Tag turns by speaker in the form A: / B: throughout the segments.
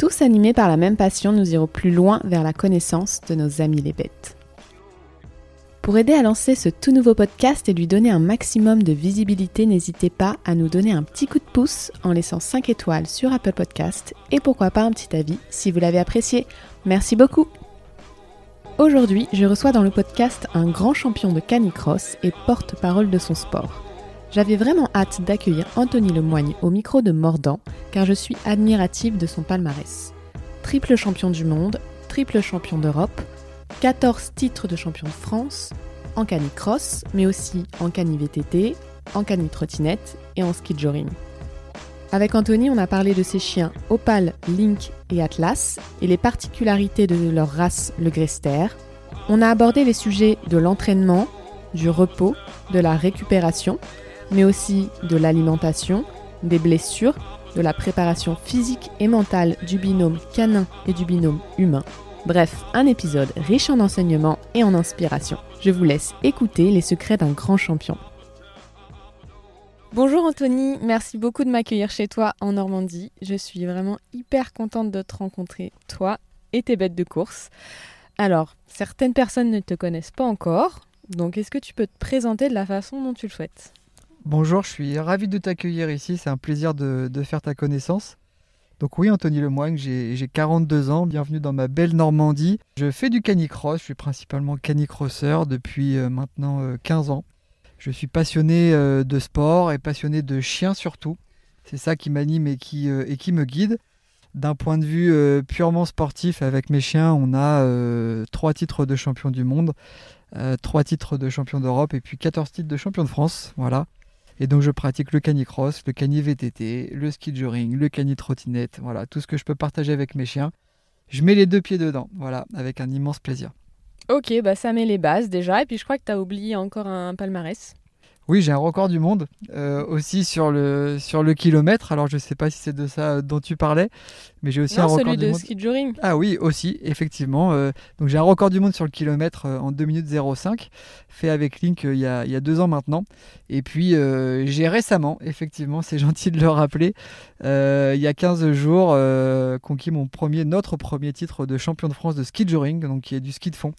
A: Tous animés par la même passion, nous irons plus loin vers la connaissance de nos amis les bêtes. Pour aider à lancer ce tout nouveau podcast et lui donner un maximum de visibilité, n'hésitez pas à nous donner un petit coup de pouce en laissant 5 étoiles sur Apple Podcast et pourquoi pas un petit avis si vous l'avez apprécié. Merci beaucoup Aujourd'hui, je reçois dans le podcast un grand champion de canicross et porte-parole de son sport. J'avais vraiment hâte d'accueillir Anthony Lemoigne au micro de Mordant, car je suis admirative de son palmarès. Triple champion du monde, triple champion d'Europe, 14 titres de champion de France, en canicross, mais aussi en cani-VTT, en cani-trottinette et en ski joring. Avec Anthony, on a parlé de ses chiens Opal, Link et Atlas et les particularités de leur race, le Grester. On a abordé les sujets de l'entraînement, du repos, de la récupération, mais aussi de l'alimentation, des blessures, de la préparation physique et mentale du binôme canin et du binôme humain. Bref, un épisode riche en enseignements et en inspiration. Je vous laisse écouter les secrets d'un grand champion. Bonjour Anthony, merci beaucoup de m'accueillir chez toi en Normandie. Je suis vraiment hyper contente de te rencontrer, toi et tes bêtes de course. Alors, certaines personnes ne te connaissent pas encore, donc est-ce que tu peux te présenter de la façon dont tu le souhaites?
B: Bonjour, je suis ravi de t'accueillir ici, c'est un plaisir de, faire ta connaissance. Donc oui, Anthony Lemoigne, j'ai 42 ans, bienvenue dans ma belle Normandie. Je fais du canicross, je suis principalement canicrosseur depuis euh, maintenant 15 euh, ans. Je suis passionné euh, de sport et passionné de chiens surtout. C'est ça qui m'anime et, qui, me guide. D'un point de vue purement sportif, avec mes chiens, on a trois titres de champion du monde, trois titres de champion d'Europe et puis 14 titres de champion de France. Voilà. Et donc je pratique le canicross, le cani VTT, le ski le cani trottinette, voilà, tout ce que je peux partager avec mes chiens. Je mets les deux pieds dedans, voilà, avec un immense plaisir.
A: Ok, bah ça met les bases déjà, et puis je crois que tu as oublié encore un palmarès.
B: Oui, j'ai un record du monde euh, aussi sur le, sur le kilomètre. Alors, je ne sais pas si c'est de ça dont tu parlais, mais j'ai aussi un record
A: du
B: monde.
A: ski joring.
B: Ah oui, aussi, effectivement. Euh, donc, j'ai un record du monde sur le kilomètre euh, en 2 minutes 05, fait avec Link il y, a, il, y a, deux ans maintenant. Et puis, j'ai récemment, effectivement, c'est gentil de le rappeler, il y a 15 jours, conquis mon premier, notre premier titre de champion de France de ski joring, donc qui est du ski de fond,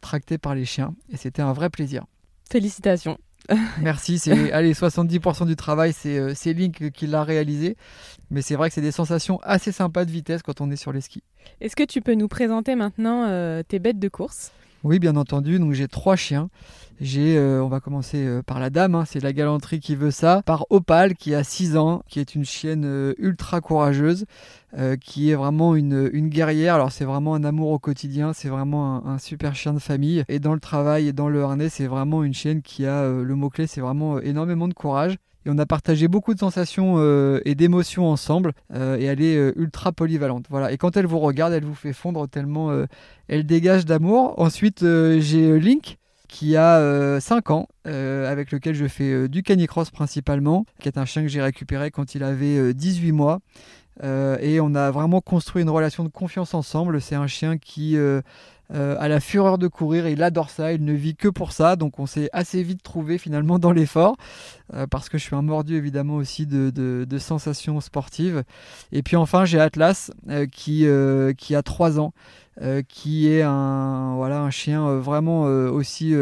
B: tracté par les chiens. Et c'était un vrai plaisir.
A: Félicitations.
B: Merci, c'est allez 70% du travail, euh, c'est Link qui l'a réalisé, mais c'est vrai que c'est des sensations assez sympas de vitesse quand on est sur les skis.
A: Est-ce que tu peux nous présenter maintenant euh, tes bêtes de course?
B: Oui, bien entendu. Donc j'ai trois chiens. J'ai, euh, on va commencer euh, par la dame, hein, c'est la galanterie qui veut ça. Par Opal, qui a 6 ans, qui est une chienne euh, ultra courageuse, qui est vraiment une, guerrière. Alors c'est vraiment un amour au quotidien, c'est vraiment un, super chien de famille. Et dans le travail et dans le harnais, c'est vraiment une chienne qui a, le mot-clé, c'est vraiment énormément de courage et on a partagé beaucoup de sensations euh, et d'émotions ensemble euh, et elle est euh, ultra polyvalente. Voilà. Et quand elle vous regarde, elle vous fait fondre tellement elle dégage d'amour. Ensuite, j'ai Link qui a 5 ans, avec lequel je fais du canicross principalement, qui est un chien que j'ai récupéré quand il avait 18 mois. et on a vraiment construit une relation de confiance ensemble. C'est un chien qui euh, à la fureur de courir. il adore ça, il ne vit que pour ça. Donc on s'est assez vite trouvé finalement dans l'effort. Euh, parce que je suis un mordu évidemment aussi de, sensations sportives. Et puis enfin j'ai Atlas euh, qui, a 3 ans. qui est un, voilà, un chien vraiment aussi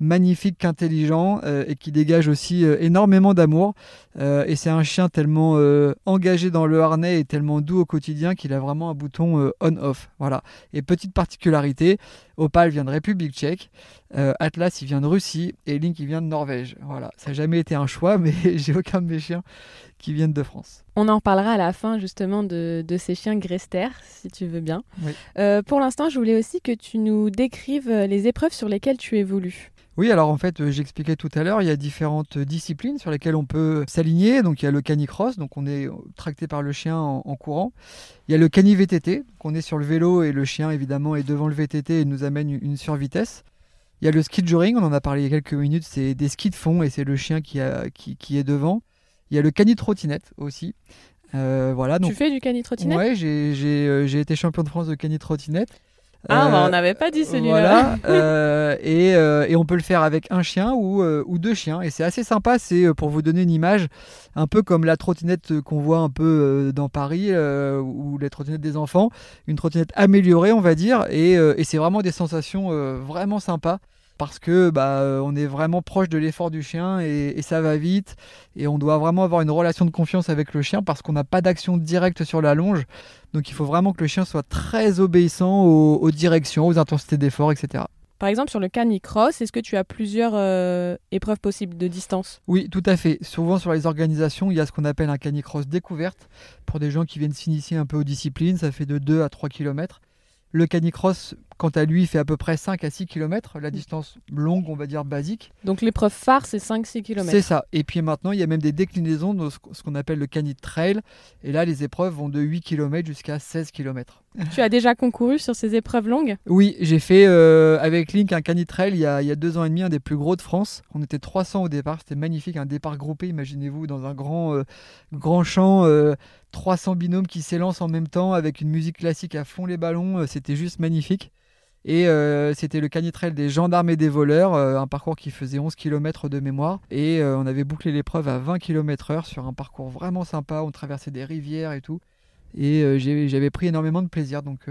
B: magnifique qu'intelligent euh, et qui dégage aussi euh, énormément d'amour. Euh, et c'est un chien tellement engagé dans le harnais et tellement doux au quotidien qu'il a vraiment un bouton on-off. Voilà. Et petite particularité, Opal vient de République tchèque, Atlas il vient de Russie et Link il vient de Norvège. Voilà. Ça n'a jamais été un choix, mais j'ai aucun de mes chiens qui viennent de France.
A: On en reparlera à la fin justement de, ces chiens Grester, si tu veux bien. pour l'instant, je voulais aussi que tu nous décrives les épreuves sur lesquelles tu évolues.
B: Oui, alors en fait, j'expliquais tout à l'heure, il y a différentes disciplines sur lesquelles on peut s'aligner. Donc il y a le canicross, donc on est tracté par le chien en, courant. Il y a le cani VTT, donc on est sur le vélo et le chien évidemment est devant le VTT et nous amène une survitesse. Il y a le ski on en a parlé il y a quelques minutes, c'est des skis de fond et c'est le chien qui, a, qui, qui, est devant. Il y a le cani trottinette aussi.
C: Euh, voilà, donc, tu fais du cani trottinette
B: Ouais, j'ai été champion de France de cani trottinette.
C: Ah, bah, on euh, n'avait pas dit celui-là.
B: Voilà, euh, et, euh, et, on peut le faire avec un chien ou, ou deux chiens. Et c'est assez sympa, c'est pour vous donner une image, un peu comme la trottinette qu'on voit un peu dans Paris, ou les trottinettes des enfants. Une trottinette améliorée, on va dire. Et, et c'est vraiment des sensations vraiment sympas parce que bah, on est vraiment proche de l'effort du chien et, ça va vite et on doit vraiment avoir une relation de confiance avec le chien parce qu'on n'a pas d'action directe sur la longe. Donc il faut vraiment que le chien soit très obéissant aux, directions, aux intensités d'effort, etc.
C: Par exemple, sur le canicross, est-ce que tu as plusieurs euh, épreuves possibles de distance?
B: Oui, tout à fait. Souvent sur les organisations, il y a ce qu'on appelle un canicross découverte pour des gens qui viennent s'initier un peu aux disciplines. Ça fait de 2 à 3 km. Le canicross, quant à lui, fait à peu près 5 à 6 km, la distance longue, on va dire basique.
C: Donc l'épreuve phare, c'est 5-6 km.
B: C'est ça. Et puis maintenant, il y a même des déclinaisons de ce qu'on appelle le canit trail. Et là, les épreuves vont de 8 km jusqu'à 16 km.
C: Tu as déjà concouru sur ces épreuves longues?
B: Oui, j'ai fait euh, avec Link un canit trail il y, a, il y, a, deux ans et demi, un des plus gros de France. On était 300 au départ, c'était magnifique, un départ groupé, imaginez-vous, dans un grand, euh, grand champ. Euh, 300 binômes qui s'élancent en même temps avec une musique classique à fond les ballons. Euh, c'était juste magnifique. Et euh, c'était le canitrel des gendarmes et des voleurs, euh, un parcours qui faisait 11 km de mémoire. Et on avait bouclé l'épreuve à 20 km/h sur un parcours vraiment sympa. On traversait des rivières et tout. Et j'avais pris énormément de plaisir, donc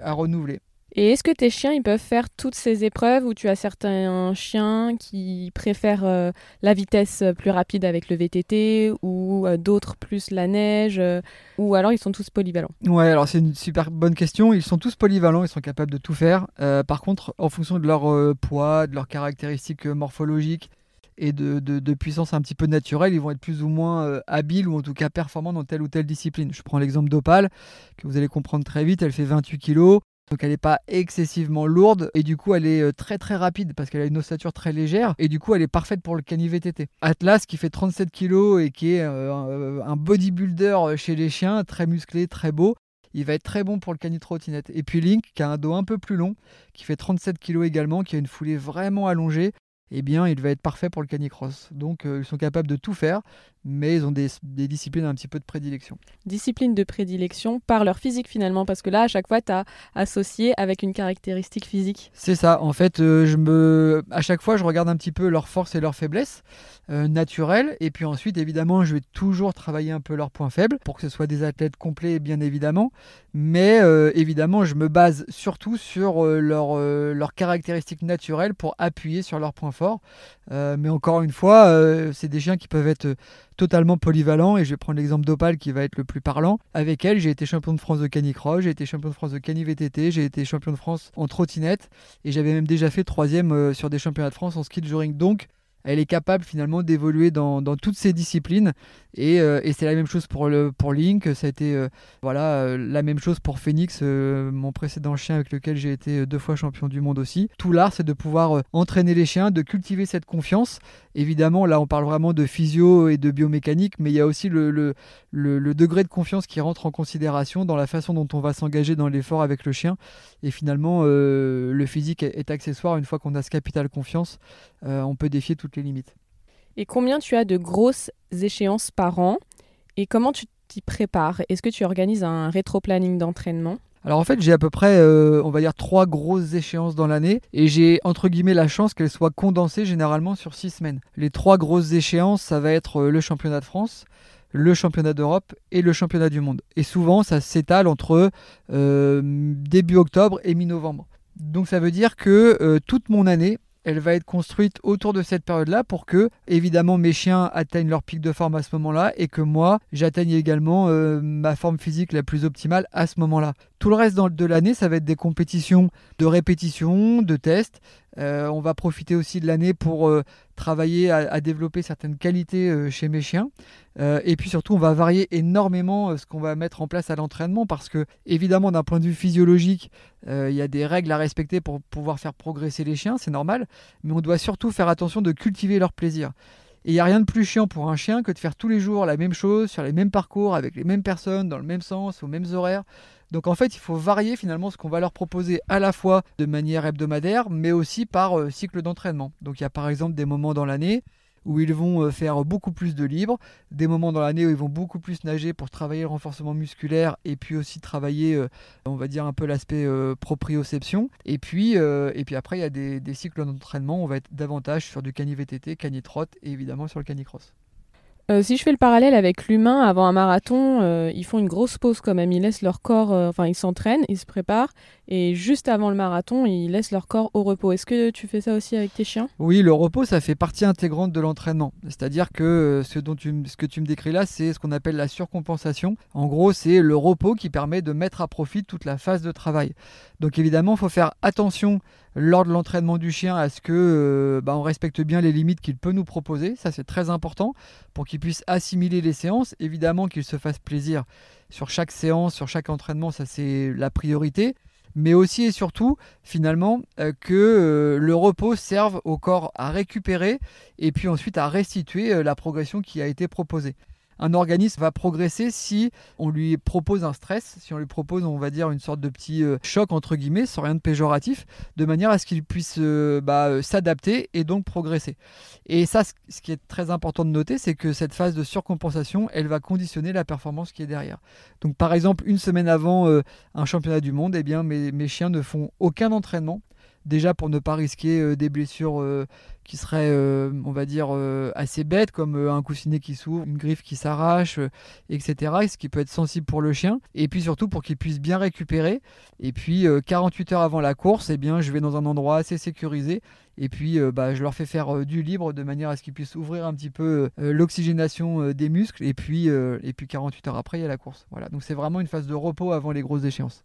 B: à renouveler.
C: Et est-ce que tes chiens, ils peuvent faire toutes ces épreuves ou tu as certains chiens qui préfèrent euh, la vitesse plus rapide avec le VTT ou euh, d'autres plus la neige euh, ou alors ils sont tous polyvalents?
B: Ouais, alors c'est une super bonne question. Ils sont tous polyvalents, ils sont capables de tout faire. par contre, en fonction de leur poids, de leurs caractéristiques morphologiques, et de, de, puissance un petit peu naturelle, ils vont être plus ou moins habiles ou en tout cas performants dans telle ou telle discipline. Je prends l'exemple d'Opal, que vous allez comprendre très vite, elle fait 28 kg, donc elle n'est pas excessivement lourde et du coup elle est euh, très très rapide parce qu'elle a une ossature très légère et du coup elle est parfaite pour le cani VTT. Atlas qui fait 37 kg et qui est euh, un bodybuilder chez les chiens, très musclé, très beau, il va être très bon pour le cani trottinette. Et puis Link qui a un dos un peu plus long, qui fait 37 kg également, qui a une foulée vraiment allongée eh bien, il va être parfait pour le canicross. Donc, euh, ils sont capables de tout faire, mais ils ont des, disciplines un petit peu de prédilection.
C: Discipline de prédilection par leur physique finalement, parce que là, à chaque fois, tu as associé avec une caractéristique physique.
B: C'est ça. En fait, euh, je me... à chaque fois, je regarde un petit peu leurs forces et leurs faiblesses euh, naturelles. Et puis ensuite, évidemment, je vais toujours travailler un peu leurs points faibles pour que ce soit des athlètes complets, bien évidemment. Mais évidemment, je me base surtout sur leurs caractéristiques naturelles pour appuyer sur leurs points Euh, mais encore une fois, euh, c'est des chiens qui peuvent être totalement polyvalents. Et je vais prendre l'exemple d'Opal qui va être le plus parlant. Avec elle, j'ai été champion de France de canicross, j'ai été champion de France de cani j'ai été champion de France en trottinette. Et j'avais même déjà fait troisième euh, sur des championnats de France en ski de joring. Donc, elle est capable finalement d'évoluer dans, toutes ces disciplines. Euh, et, c'est la même chose pour, le, pour Link, ça a été euh, voilà, euh, la même chose pour Phoenix, mon précédent chien avec lequel j'ai été deux fois champion du monde aussi. Tout l'art, c'est de pouvoir entraîner les chiens, de cultiver cette confiance. Évidemment, là, on parle vraiment de physio et de biomécanique, mais il y a aussi le, le, le degré de confiance qui rentre en considération dans la façon dont on va s'engager dans l'effort avec le chien. Et finalement, le physique est accessoire une fois qu'on a ce capital confiance. on peut défier toutes les limites.
C: Et combien tu as de grosses échéances par an Et comment tu t'y prépares? Est-ce que tu organises un rétro-planning d'entraînement?
B: Alors en fait, j'ai à peu près, euh, on va dire, trois grosses échéances dans l'année et j'ai entre guillemets la chance qu'elles soient condensées généralement sur six semaines. Les trois grosses échéances, ça va être euh, le championnat de France, le championnat d'Europe et le championnat du monde. Et souvent, ça s'étale entre euh, début octobre et mi-novembre. Donc ça veut dire que toute mon année, elle va être construite autour de cette période-là pour que, évidemment, mes chiens atteignent leur pic de forme à ce moment-là et que moi, j'atteigne également euh, ma forme physique la plus optimale à ce moment-là. Tout le reste de l'année, ça va être des compétitions de répétition, de tests. Euh, on va profiter aussi de l'année pour euh, travailler à, développer certaines qualités euh, chez mes chiens. et puis surtout, on va varier énormément ce qu'on va mettre en place à l'entraînement parce que, évidemment, d'un point de vue physiologique, il y a des règles à respecter pour pouvoir faire progresser les chiens, c'est normal. Mais on doit surtout faire attention de cultiver leur plaisir. Et il n'y a rien de plus chiant pour un chien que de faire tous les jours la même chose, sur les mêmes parcours, avec les mêmes personnes, dans le même sens, aux mêmes horaires. Donc en fait, il faut varier finalement ce qu'on va leur proposer à la fois de manière hebdomadaire, mais aussi par euh, cycle d'entraînement. Donc il y a par exemple des moments dans l'année où ils vont euh, faire beaucoup plus de libre, des moments dans l'année où ils vont beaucoup plus nager pour travailler le renforcement musculaire et puis aussi travailler, euh, on va dire, un peu l'aspect proprioception. Et puis, après, il y a des, cycles d'entraînement, on va être davantage sur du cani-VTT, cani-trotte et évidemment sur le canicross.
C: Euh, si je fais le parallèle avec l'humain, avant un marathon, euh, ils font une grosse pause quand même. Ils laissent leur corps, euh, enfin ils s'entraînent, ils se préparent, et juste avant le marathon, ils laissent leur corps au repos. Est-ce que tu fais ça aussi avec tes chiens?
B: Oui, le repos, ça fait partie intégrante de l'entraînement. C'est-à-dire que ce, dont ce que tu me décris là, c'est ce qu'on appelle la surcompensation. En gros, c'est le repos qui permet de mettre à profit toute la phase de travail. Donc évidemment, il faut faire attention lors de l'entraînement du chien à ce que euh, bah, on respecte bien les limites qu'il peut nous proposer. Ça, c'est très important pour qu'il puisse assimiler les séances. Évidemment qu'il se fasse plaisir sur chaque séance, sur chaque entraînement, ça c'est la priorité. Mais aussi et surtout, finalement, euh, que euh, le repos serve au corps à récupérer et puis ensuite à restituer la progression qui a été proposée un organisme va progresser si on lui propose un stress, si on lui propose, on va dire, une sorte de petit euh, choc, entre guillemets, sans rien de péjoratif, de manière à ce qu'il puisse euh, bah, euh, s'adapter et donc progresser. Et ça, ce qui est très important de noter, c'est que cette phase de surcompensation, elle va conditionner la performance qui est derrière. Donc par exemple, une semaine avant un championnat du monde, eh bien, mes chiens ne font aucun entraînement déjà pour ne pas risquer euh, des blessures euh, qui seraient, euh, on va dire, assez bêtes, comme un coussinet qui s'ouvre, une griffe qui s'arrache, etc. Ce qui peut être sensible pour le chien. Et puis surtout pour qu'il puisse bien récupérer. Et puis 48 heures avant la course, eh bien, je vais dans un endroit assez sécurisé. Et puis bah, je leur fais faire du libre de manière à ce qu'ils puissent ouvrir un petit peu l'oxygénation des muscles. Et puis, et puis 48 heures après, il y a la course. Voilà. Donc c'est vraiment une phase de repos avant les grosses échéances.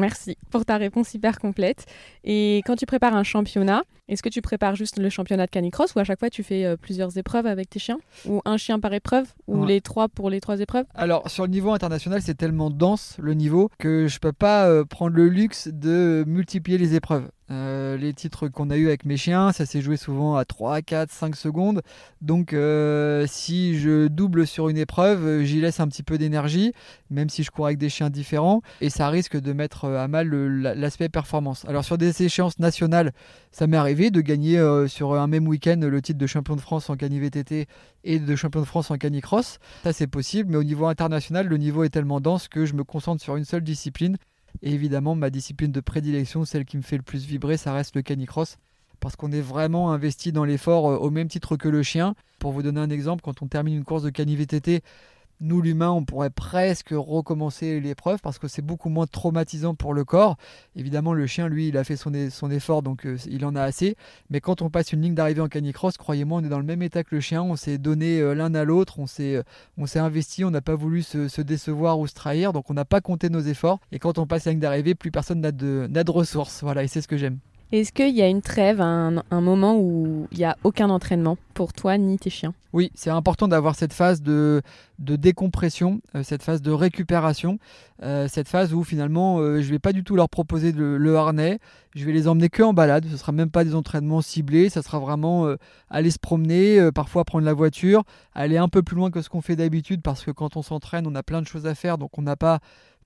C: Merci pour ta réponse hyper complète. Et quand tu prépares un championnat, est-ce que tu prépares juste le championnat de canicross ou à chaque fois tu fais euh, plusieurs épreuves avec tes chiens? Ou un chien par épreuve? Ou les trois pour les trois épreuves?
B: Alors sur le niveau international, c'est tellement dense le niveau que je peux pas euh, prendre le luxe de multiplier les épreuves. Euh, les titres qu'on a eu avec mes chiens, ça s'est joué souvent à 3, 4, 5 secondes. Donc euh, si je double sur une épreuve, j'y laisse un petit peu d'énergie, même si je cours avec des chiens différents, et ça risque de mettre à mal l'aspect performance. Alors sur des échéances nationales, ça m'est arrivé de gagner euh, sur un même week-end le titre de champion de France en cani VTT et de champion de France en canicross. Ça c'est possible, mais au niveau international, le niveau est tellement dense que je me concentre sur une seule discipline et évidemment, ma discipline de prédilection, celle qui me fait le plus vibrer, ça reste le canicross. Parce qu'on est vraiment investi dans l'effort euh, au même titre que le chien. Pour vous donner un exemple, quand on termine une course de cani-VTT, nous, l'humain, on pourrait presque recommencer l'épreuve parce que c'est beaucoup moins traumatisant pour le corps. Évidemment, le chien, lui, il a fait son, son effort, donc euh, il en a assez. Mais quand on passe une ligne d'arrivée en canicross, croyez-moi, on est dans le même état que le chien. On s'est donné euh, l'un à l'autre, on s'est euh, on s'est investi, on n'a pas voulu se, décevoir ou se trahir, donc on n'a pas compté nos efforts. Et quand on passe la ligne d'arrivée, plus personne n'a de, de ressources. Voilà, et c'est ce que j'aime.
C: Est-ce qu'il y a une trêve, un, moment où il n'y a aucun entraînement pour toi ni tes chiens?
B: Oui, c'est important d'avoir cette phase de, décompression, euh, cette phase de récupération, euh, cette phase où finalement euh, je ne vais pas du tout leur proposer le harnais, je vais les emmener que en balade, ce ne sera même pas des entraînements ciblés, ça sera vraiment aller se promener, parfois prendre la voiture, aller un peu plus loin que ce qu'on fait d'habitude parce que quand on s'entraîne, on a plein de choses à faire, donc on n'a pas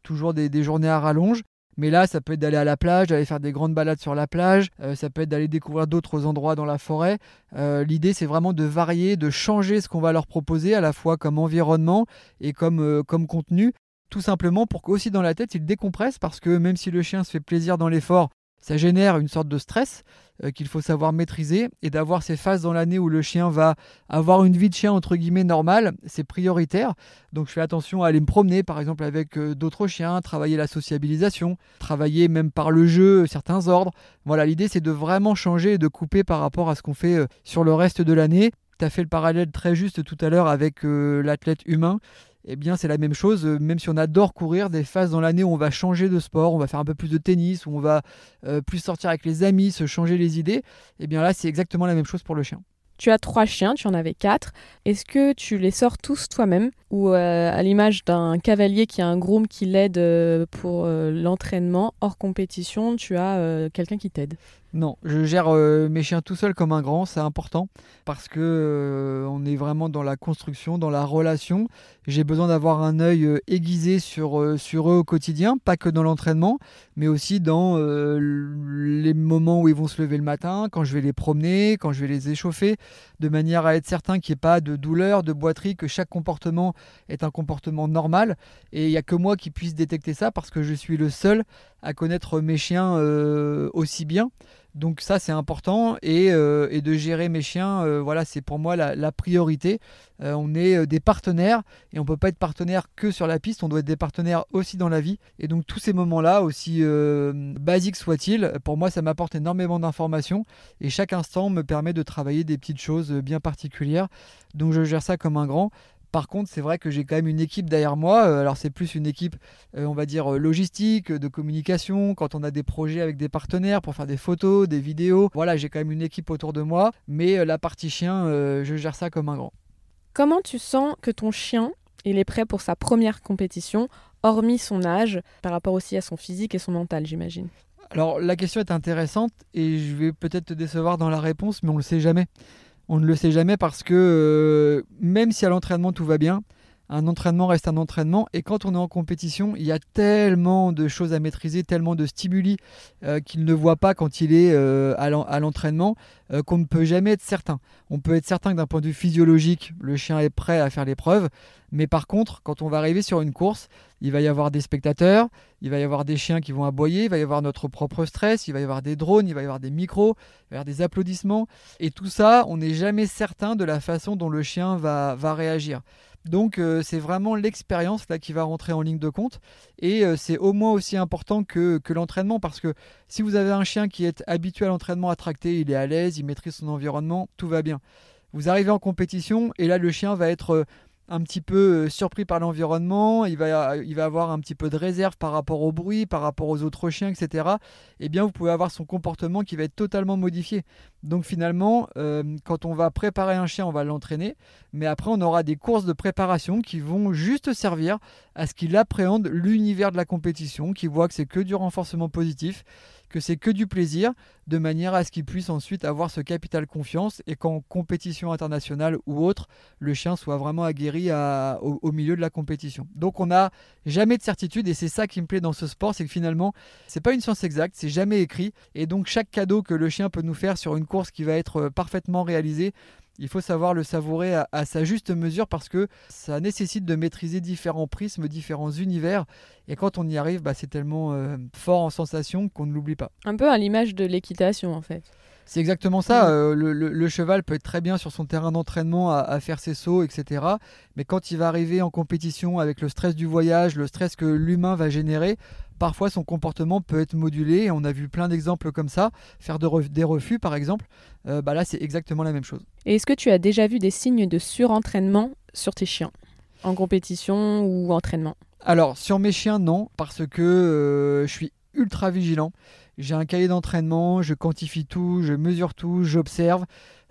B: toujours des, des, journées à rallonge. Mais là, ça peut être d'aller à la plage, d'aller faire des grandes balades sur la plage, euh, ça peut être d'aller découvrir d'autres endroits dans la forêt. Euh, l'idée, c'est vraiment de varier, de changer ce qu'on va leur proposer, à la fois comme environnement et comme, euh, comme contenu, tout simplement pour qu'aussi dans la tête, ils décompressent, parce que même si le chien se fait plaisir dans l'effort, ça génère une sorte de stress euh, qu'il faut savoir maîtriser et d'avoir ces phases dans l'année où le chien va avoir une vie de chien entre guillemets normale, c'est prioritaire. Donc je fais attention à aller me promener par exemple avec euh, d'autres chiens, travailler la sociabilisation, travailler même par le jeu certains ordres. Voilà, l'idée c'est de vraiment changer et de couper par rapport à ce qu'on fait euh, sur le reste de l'année. Tu as fait le parallèle très juste tout à l'heure avec l'athlète humain. Eh bien c'est la même chose, euh, même si on adore courir, des phases dans l'année où on va changer de sport, on va faire un peu plus de tennis, où on va euh, plus sortir avec les amis, se changer les idées, eh bien là c'est exactement la même chose pour le chien.
C: Tu as trois chiens, tu en avais quatre. Est-ce que tu les sors tous toi-même ou euh, à l'image d'un cavalier qui a un groom qui l'aide pour l'entraînement hors compétition, tu as quelqu'un qui t'aide?
B: Non, je gère euh, mes chiens tout seul comme un grand, c'est important parce que euh, on est vraiment dans la construction, dans la relation. J'ai besoin d'avoir un œil euh, aiguisé sur, sur eux au quotidien, pas que dans l'entraînement, mais aussi dans les moments où ils vont se lever le matin, quand je vais les promener, quand je vais les échauffer, de manière à être certain qu'il n'y ait pas de douleur, de boiterie, que chaque comportement est un comportement normal. Et il n'y a que moi qui puisse détecter ça parce que je suis le seul à connaître mes chiens aussi bien. Donc ça c'est important et, euh, de gérer mes chiens, euh, voilà c'est pour moi la, priorité. Euh, on est des partenaires et on peut pas être partenaire que sur la piste, on doit être des partenaires aussi dans la vie. Et donc tous ces moments-là, aussi basiques soient-ils, pour moi ça m'apporte énormément d'informations et chaque instant me permet de travailler des petites choses bien particulières. Donc je gère ça comme un grand. Par contre, c'est vrai que j'ai quand même une équipe derrière moi. Euh, alors, c'est plus une équipe, euh, on va dire, euh, logistique, de communication, quand on a des projets avec des partenaires pour faire des photos, des vidéos. Voilà, j'ai quand même une équipe autour de moi. Mais la partie chien, je gère ça comme un grand.
C: Comment tu sens que ton chien, il est prêt pour sa première compétition, hormis son âge, par rapport aussi à son physique et son mental, j'imagine?
B: Alors la question est intéressante et je vais peut-être te décevoir dans la réponse, mais on ne le sait jamais. On ne le sait jamais parce que euh, même si à l'entraînement tout va bien, un entraînement reste un entraînement. Et quand on est en compétition, il y a tellement de choses à maîtriser, tellement de stimuli euh, qu'il ne voit pas quand il est euh, à l'entraînement qu'on ne peut jamais être certain. On peut être certain que d'un point de vue physiologique, le chien est prêt à faire l'épreuve. Mais par contre, quand on va arriver sur une course, il va y avoir des spectateurs, il va y avoir des chiens qui vont aboyer, il va y avoir notre propre stress, il va y avoir des drones, il va y avoir des micros, il va y avoir des applaudissements. Et tout ça, on n'est jamais certain de la façon dont le chien va réagir. Donc euh, c'est vraiment l'expérience là qui va rentrer en ligne de compte et euh, c'est au moins aussi important que, l'entraînement parce que si vous avez un chien qui est habitué à l'entraînement à tracter, il est à l'aise, il maîtrise son environnement, tout va bien. Vous arrivez en compétition et là le chien va être euh, un petit peu euh, surpris par l'environnement, il va, il va avoir un petit peu de réserve par rapport au bruit, par rapport aux autres chiens, etc. Eh bien, vous pouvez avoir son comportement qui va être totalement modifié. Donc finalement, euh, quand on va préparer un chien, on va l'entraîner, mais après on aura des courses de préparation qui vont juste servir à ce qu'il appréhende l'univers de la compétition, qu'il voit que c'est que du renforcement positif, que c'est que du plaisir, de manière à ce qu'il puisse ensuite avoir ce capital confiance et qu'en compétition internationale ou autre, le chien soit vraiment aguerri au, milieu de la compétition. Donc on n'a jamais de certitude et c'est ça qui me plaît dans ce sport, c'est que finalement c'est pas une science exacte, c'est jamais écrit et donc chaque cadeau que le chien peut nous faire sur une course qui va être euh, parfaitement réalisée, il faut savoir le savourer à, sa juste mesure parce que ça nécessite de maîtriser différents prismes, différents univers. Et quand on y arrive, bah, c'est tellement euh, fort en sensation qu'on ne l'oublie pas.
C: Un peu à l'image de l'équitation en fait.
B: C'est exactement ça. Euh, le, cheval peut être très bien sur son terrain d'entraînement à, faire ses sauts, etc. Mais quand il va arriver en compétition avec le stress du voyage, le stress que l'humain va générer, parfois son comportement peut être modulé. on a vu plein d'exemples comme ça. Faire des refus, par exemple, euh, bah là, c'est exactement la même chose.
C: Et est-ce que tu as déjà vu des signes de surentraînement sur tes chiens, en compétition ou entraînement?
B: Alors, sur mes chiens, non, parce que euh, je suis ultra vigilant. J'ai un cahier d'entraînement, je quantifie tout, je mesure tout, j'observe.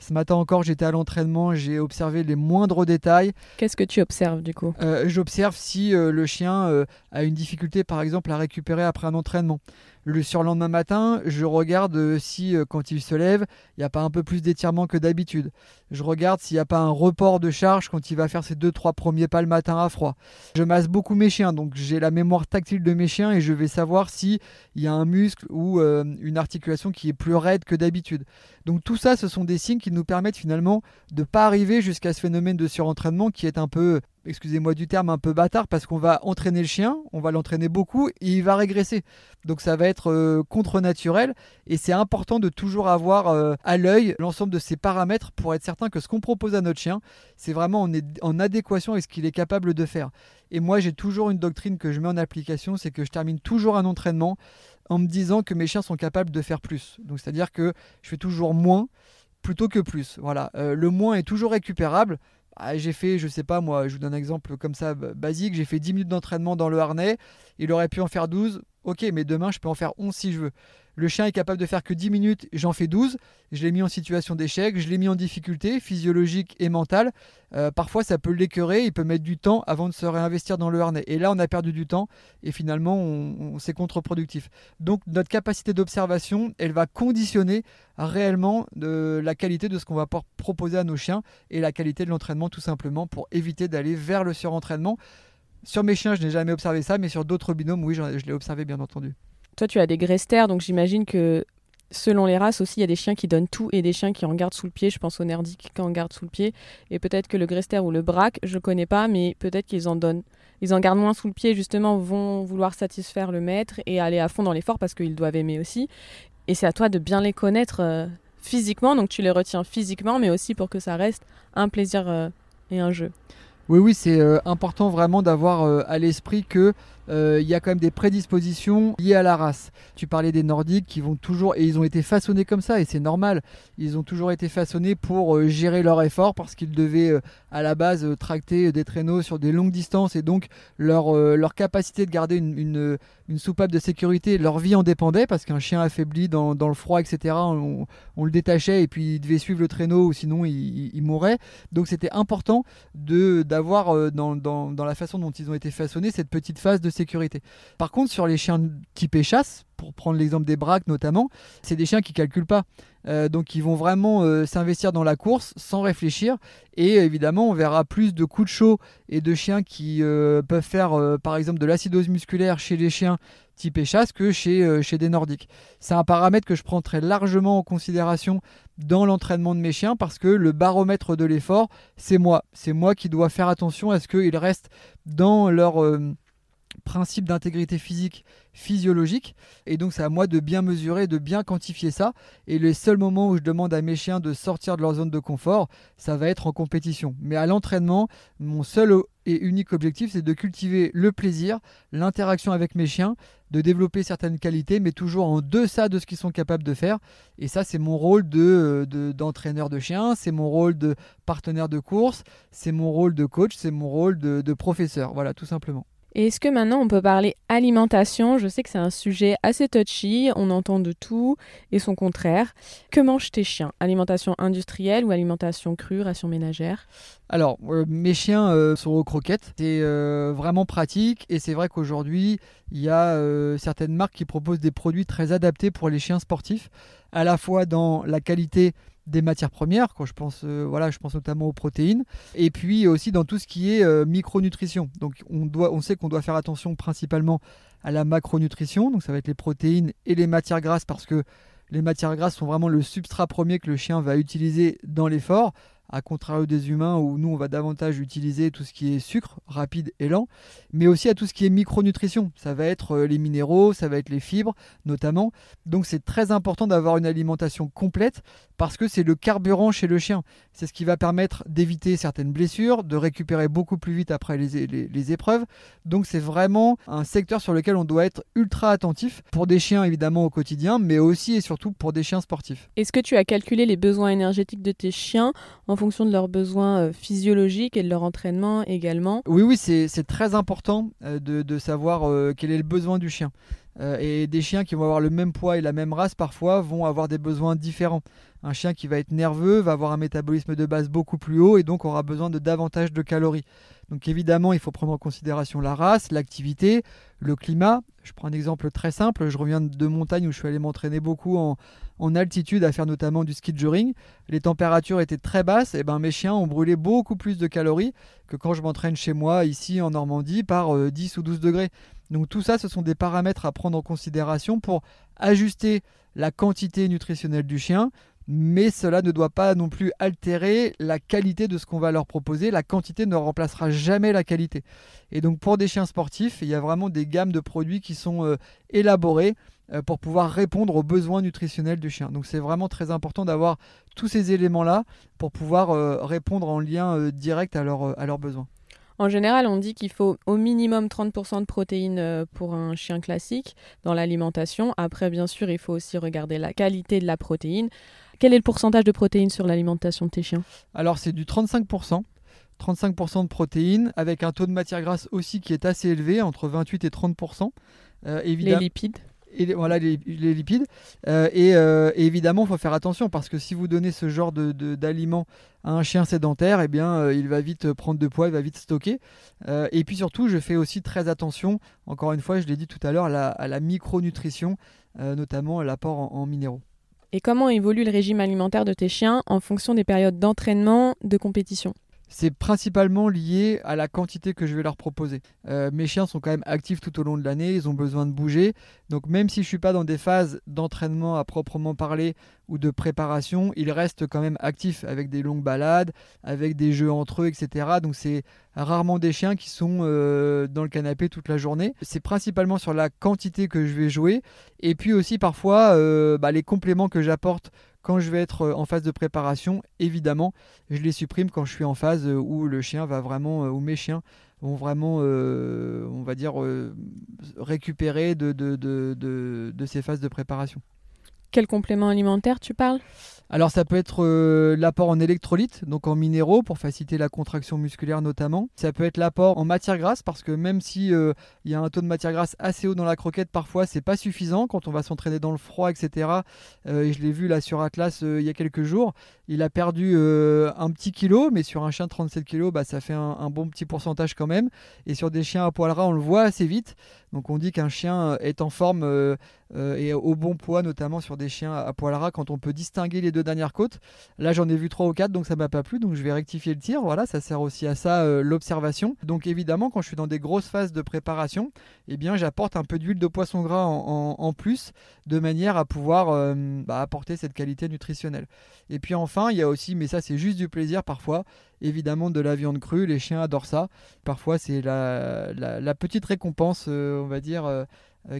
B: Ce matin encore, j'étais à l'entraînement, j'ai observé les moindres détails.
C: Qu'est-ce que tu observes du coup?
B: Euh, J'observe si euh, le chien euh, a une difficulté par exemple à récupérer après un entraînement. Le surlendemain matin, je regarde si quand il se lève, il n'y a pas un peu plus d'étirement que d'habitude. Je regarde s'il n'y a pas un report de charge quand il va faire ses 2-3 premiers pas le matin à froid. Je masse beaucoup mes chiens, donc j'ai la mémoire tactile de mes chiens et je vais savoir s'il y a un muscle ou une articulation qui est plus raide que d'habitude. Donc tout ça, ce sont des signes qui nous permettent finalement de ne pas arriver jusqu'à ce phénomène de surentraînement qui est un peu excusez-moi du terme, un peu bâtard parce qu'on va entraîner le chien, on va l'entraîner beaucoup et il va régresser. Donc ça va être euh, contre-naturel et c'est important de toujours avoir euh, à l'œil l'ensemble de ces paramètres pour être certain que ce qu'on propose à notre chien, c'est vraiment en, en adéquation avec ce qu'il est capable de faire. Et moi j'ai toujours une doctrine que je mets en application, c'est que je termine toujours un entraînement en me disant que mes chiens sont capables de faire plus. Donc c'est-à-dire que je fais toujours moins plutôt que plus. Voilà, euh, le moins est toujours récupérable ah, j'ai fait, je sais pas moi, je vous donne un exemple comme ça basique, j'ai fait 10 minutes d'entraînement dans le harnais, il aurait pu en faire 12, ok, mais demain je peux en faire 11 si je veux. Le chien est capable de faire que 10 minutes, j'en fais 12. Je l'ai mis en situation d'échec, je l'ai mis en difficulté physiologique et mentale. Euh, parfois, ça peut l'écœurer, il peut mettre du temps avant de se réinvestir dans le harnais. Et là, on a perdu du temps et finalement, on, c'est contre-productif. Donc, notre capacité d'observation, elle va conditionner réellement de la qualité de ce qu'on va proposer à nos chiens et la qualité de l'entraînement, tout simplement, pour éviter d'aller vers le surentraînement. Sur mes chiens, je n'ai jamais observé ça, mais sur d'autres binômes, oui, je l'ai observé, bien entendu.
C: Toi, tu as des Grester, donc j'imagine que selon les races aussi, il y a des chiens qui donnent tout et des chiens qui en gardent sous le pied. Je pense aux Nerdiques qui en gardent sous le pied. Et peut-être que le Grester ou le Braque, je ne connais pas, mais peut-être qu'ils en donnent. Ils en gardent moins sous le pied, justement, vont vouloir satisfaire le maître et aller à fond dans l'effort parce qu'ils doivent aimer aussi. Et c'est à toi de bien les connaître euh, physiquement, donc tu les retiens physiquement, mais aussi pour que ça reste un plaisir euh, et un jeu.
B: Oui, oui, c'est euh, important vraiment d'avoir à l'esprit que euh, il y a quand même des prédispositions liées à la race. Tu parlais des Nordiques qui vont toujours, et ils ont été façonnés comme ça, et c'est normal, ils ont toujours été façonnés pour euh, gérer leur effort parce qu'ils devaient euh, à la base tracter des traîneaux sur des longues distances, et donc leur, leur capacité de garder une, une, soupape de sécurité, leur vie en dépendait parce qu'un chien affaibli dans, dans, le froid, etc., on, le détachait et puis il devait suivre le traîneau ou sinon il, il, mourrait. Donc c'était important d'avoir dans, dans, dans la façon dont ils ont été façonnés cette petite phase de sécurité. Par contre, sur les chiens typés chasse, pour prendre l'exemple des braques notamment, c'est des chiens qui calculent pas. Euh, donc ils vont vraiment euh, s'investir dans la course sans réfléchir. Et évidemment, on verra plus de coups de chaud et de chiens qui euh, peuvent faire par exemple de l'acidose musculaire chez les chiens type chasse que chez, chez des nordiques. C'est un paramètre que je prends très largement en considération dans l'entraînement de mes chiens parce que le baromètre de l'effort, c'est moi. C'est moi qui dois faire attention à ce qu'ils restent dans leur principe d'intégrité physique physiologique. Et donc c'est à moi de bien mesurer de bien quantifier ça. Et les seuls moments où je demande à mes chiens de sortir de leur zone de confort ça va être en compétition. Mais à l'entraînement mon seul et unique objectif c'est de cultiver le plaisir l'interaction avec mes chiens de développer certaines qualités mais toujours en deçà de ce qu'ils sont capables de faire. Et ça c'est mon rôle de d'entraîneur de, chiens c'est mon rôle de partenaire de course c'est mon rôle de coach c'est mon rôle de professeur. Voilà tout simplement
C: et est-ce que maintenant on peut parler alimentation? Je sais que c'est un sujet assez touchy, on entend de tout et son contraire. Que mangent tes chiens? Alimentation industrielle ou alimentation crue, ration ménagère?
B: Alors, euh, mes chiens euh, sont aux croquettes. C'est euh, vraiment pratique et c'est vrai qu'aujourd'hui, il y a certaines marques qui proposent des produits très adaptés pour les chiens sportifs, à la fois dans la qualité des matières premières, quand je pense, euh, voilà, je pense notamment aux protéines, et puis aussi dans tout ce qui est euh, micronutrition. Donc on, doit, on sait qu'on doit faire attention principalement à la macronutrition, donc ça va être les protéines et les matières grasses, parce que les matières grasses sont vraiment le substrat premier que le chien va utiliser dans l'effort à contrario des humains où nous on va davantage utiliser tout ce qui est sucre rapide et lent, mais aussi à tout ce qui est micronutrition. Ça va être euh, les minéraux, ça va être les fibres notamment. Donc c'est très important d'avoir une alimentation complète parce que c'est le carburant chez le chien. C'est ce qui va permettre d'éviter certaines blessures, de récupérer beaucoup plus vite après les, épreuves. Donc c'est vraiment un secteur sur lequel on doit être ultra attentif pour des chiens évidemment au quotidien, mais aussi et surtout pour des chiens sportifs.
C: Est-ce que tu as calculé les besoins énergétiques de tes chiens en fonction de leurs besoins euh, physiologiques et de leur entraînement également.
B: Oui, oui, c'est très important euh, de, savoir euh, quel est le besoin du chien. et des chiens qui vont avoir le même poids et la même race parfois vont avoir des besoins différents. Un chien qui va être nerveux va avoir un métabolisme de base beaucoup plus haut et donc aura besoin de davantage de calories. Donc évidemment, il faut prendre en considération la race, l'activité, le climat. Je prends un exemple très simple. Je reviens de montagne où je suis allé m'entraîner beaucoup en, altitude, à faire notamment du ski de joring. Les températures étaient très basses. Et ben mes chiens ont brûlé beaucoup plus de calories que quand je m'entraîne chez moi, ici en Normandie, par 10 euh, ou 12 degrés. Donc tout ça, ce sont des paramètres à prendre en considération pour ajuster la quantité nutritionnelle du chien, mais cela ne doit pas non plus altérer la qualité de ce qu'on va leur proposer. La quantité ne remplacera jamais la qualité. Et donc pour des chiens sportifs, il y a vraiment des gammes de produits qui sont euh, élaborés euh, pour pouvoir répondre aux besoins nutritionnels du chien. Donc c'est vraiment très important d'avoir tous ces éléments-là pour pouvoir euh, répondre en lien direct à, à leurs besoins.
C: En général, on dit qu'il faut au minimum 30% de protéines pour un chien classique dans l'alimentation. Après, bien sûr, il faut aussi regarder la qualité de la protéine. Quel est le pourcentage de protéines sur l'alimentation de tes chiens?
B: Alors c'est du 35%. 35% de protéines, avec un taux de matière grasse aussi qui est assez élevé, entre 28 et 30%.
C: Euh, Les lipides?
B: Et voilà les, lipides. Euh, euh, et, évidemment, il faut faire attention parce que si vous donnez ce genre d'aliments de, à un chien sédentaire, eh bien, euh, il va vite prendre de poids, il va vite stocker. et puis surtout, je fais aussi très attention, encore une fois, je l'ai dit tout à l'heure, à, la micronutrition, notamment l'apport en minéraux.
C: Et comment évolue le régime alimentaire de tes chiens en fonction des périodes d'entraînement, de compétition?
B: C'est principalement lié à la quantité que je vais leur proposer. Euh, mes chiens sont quand même actifs tout au long de l'année, ils ont besoin de bouger. Donc même si je ne suis pas dans des phases d'entraînement à proprement parler ou de préparation, ils restent quand même actifs avec des longues balades, avec des jeux entre eux, etc. Donc c'est rarement des chiens qui sont euh, dans le canapé toute la journée. C'est principalement sur la quantité que je vais jouer. Et puis aussi parfois euh, bah, les compléments que j'apporte quand je vais être euh, en phase de préparation, évidemment, je les supprime quand je suis en phase euh, où le chien va vraiment, euh, où mes chiens vont vraiment, on va dire, récupérer de, de, de, ces phases de préparation.
C: Quel complément alimentaire tu parles?
B: Alors ça peut être euh, l'apport en électrolytes, donc en minéraux pour faciliter la contraction musculaire notamment. Ça peut être l'apport en matière grasse parce que même si euh, il y a un taux de matière grasse assez haut dans la croquette, parfois c'est pas suffisant quand on va s'entraîner dans le froid, etc. Euh, et je l'ai vu là sur Atlas il y a quelques jours, il a perdu un petit kilo, mais sur un chien de 37 kg, bah, ça fait un, un, bon petit pourcentage quand même. Et sur des chiens à poil ras, on le voit assez vite. Donc on dit qu'un chien est en forme et au bon poids, notamment sur des chiens à poil ras, quand on peut distinguer les deux dernière côte. Là, j'en ai vu 3 ou 4, donc ça m'a pas plu. Donc je vais rectifier le tir. Voilà, ça sert aussi à ça, euh, l'observation. Donc évidemment, quand je suis dans des grosses phases de préparation, eh bien, j'apporte un peu d'huile de poisson gras en, plus, de manière à pouvoir euh, bah, apporter cette qualité nutritionnelle. Et puis enfin, il y a aussi, mais ça c'est juste du plaisir parfois, évidemment de la viande crue. Les chiens adorent ça. Parfois, c'est la, la, petite récompense, euh, on va dire,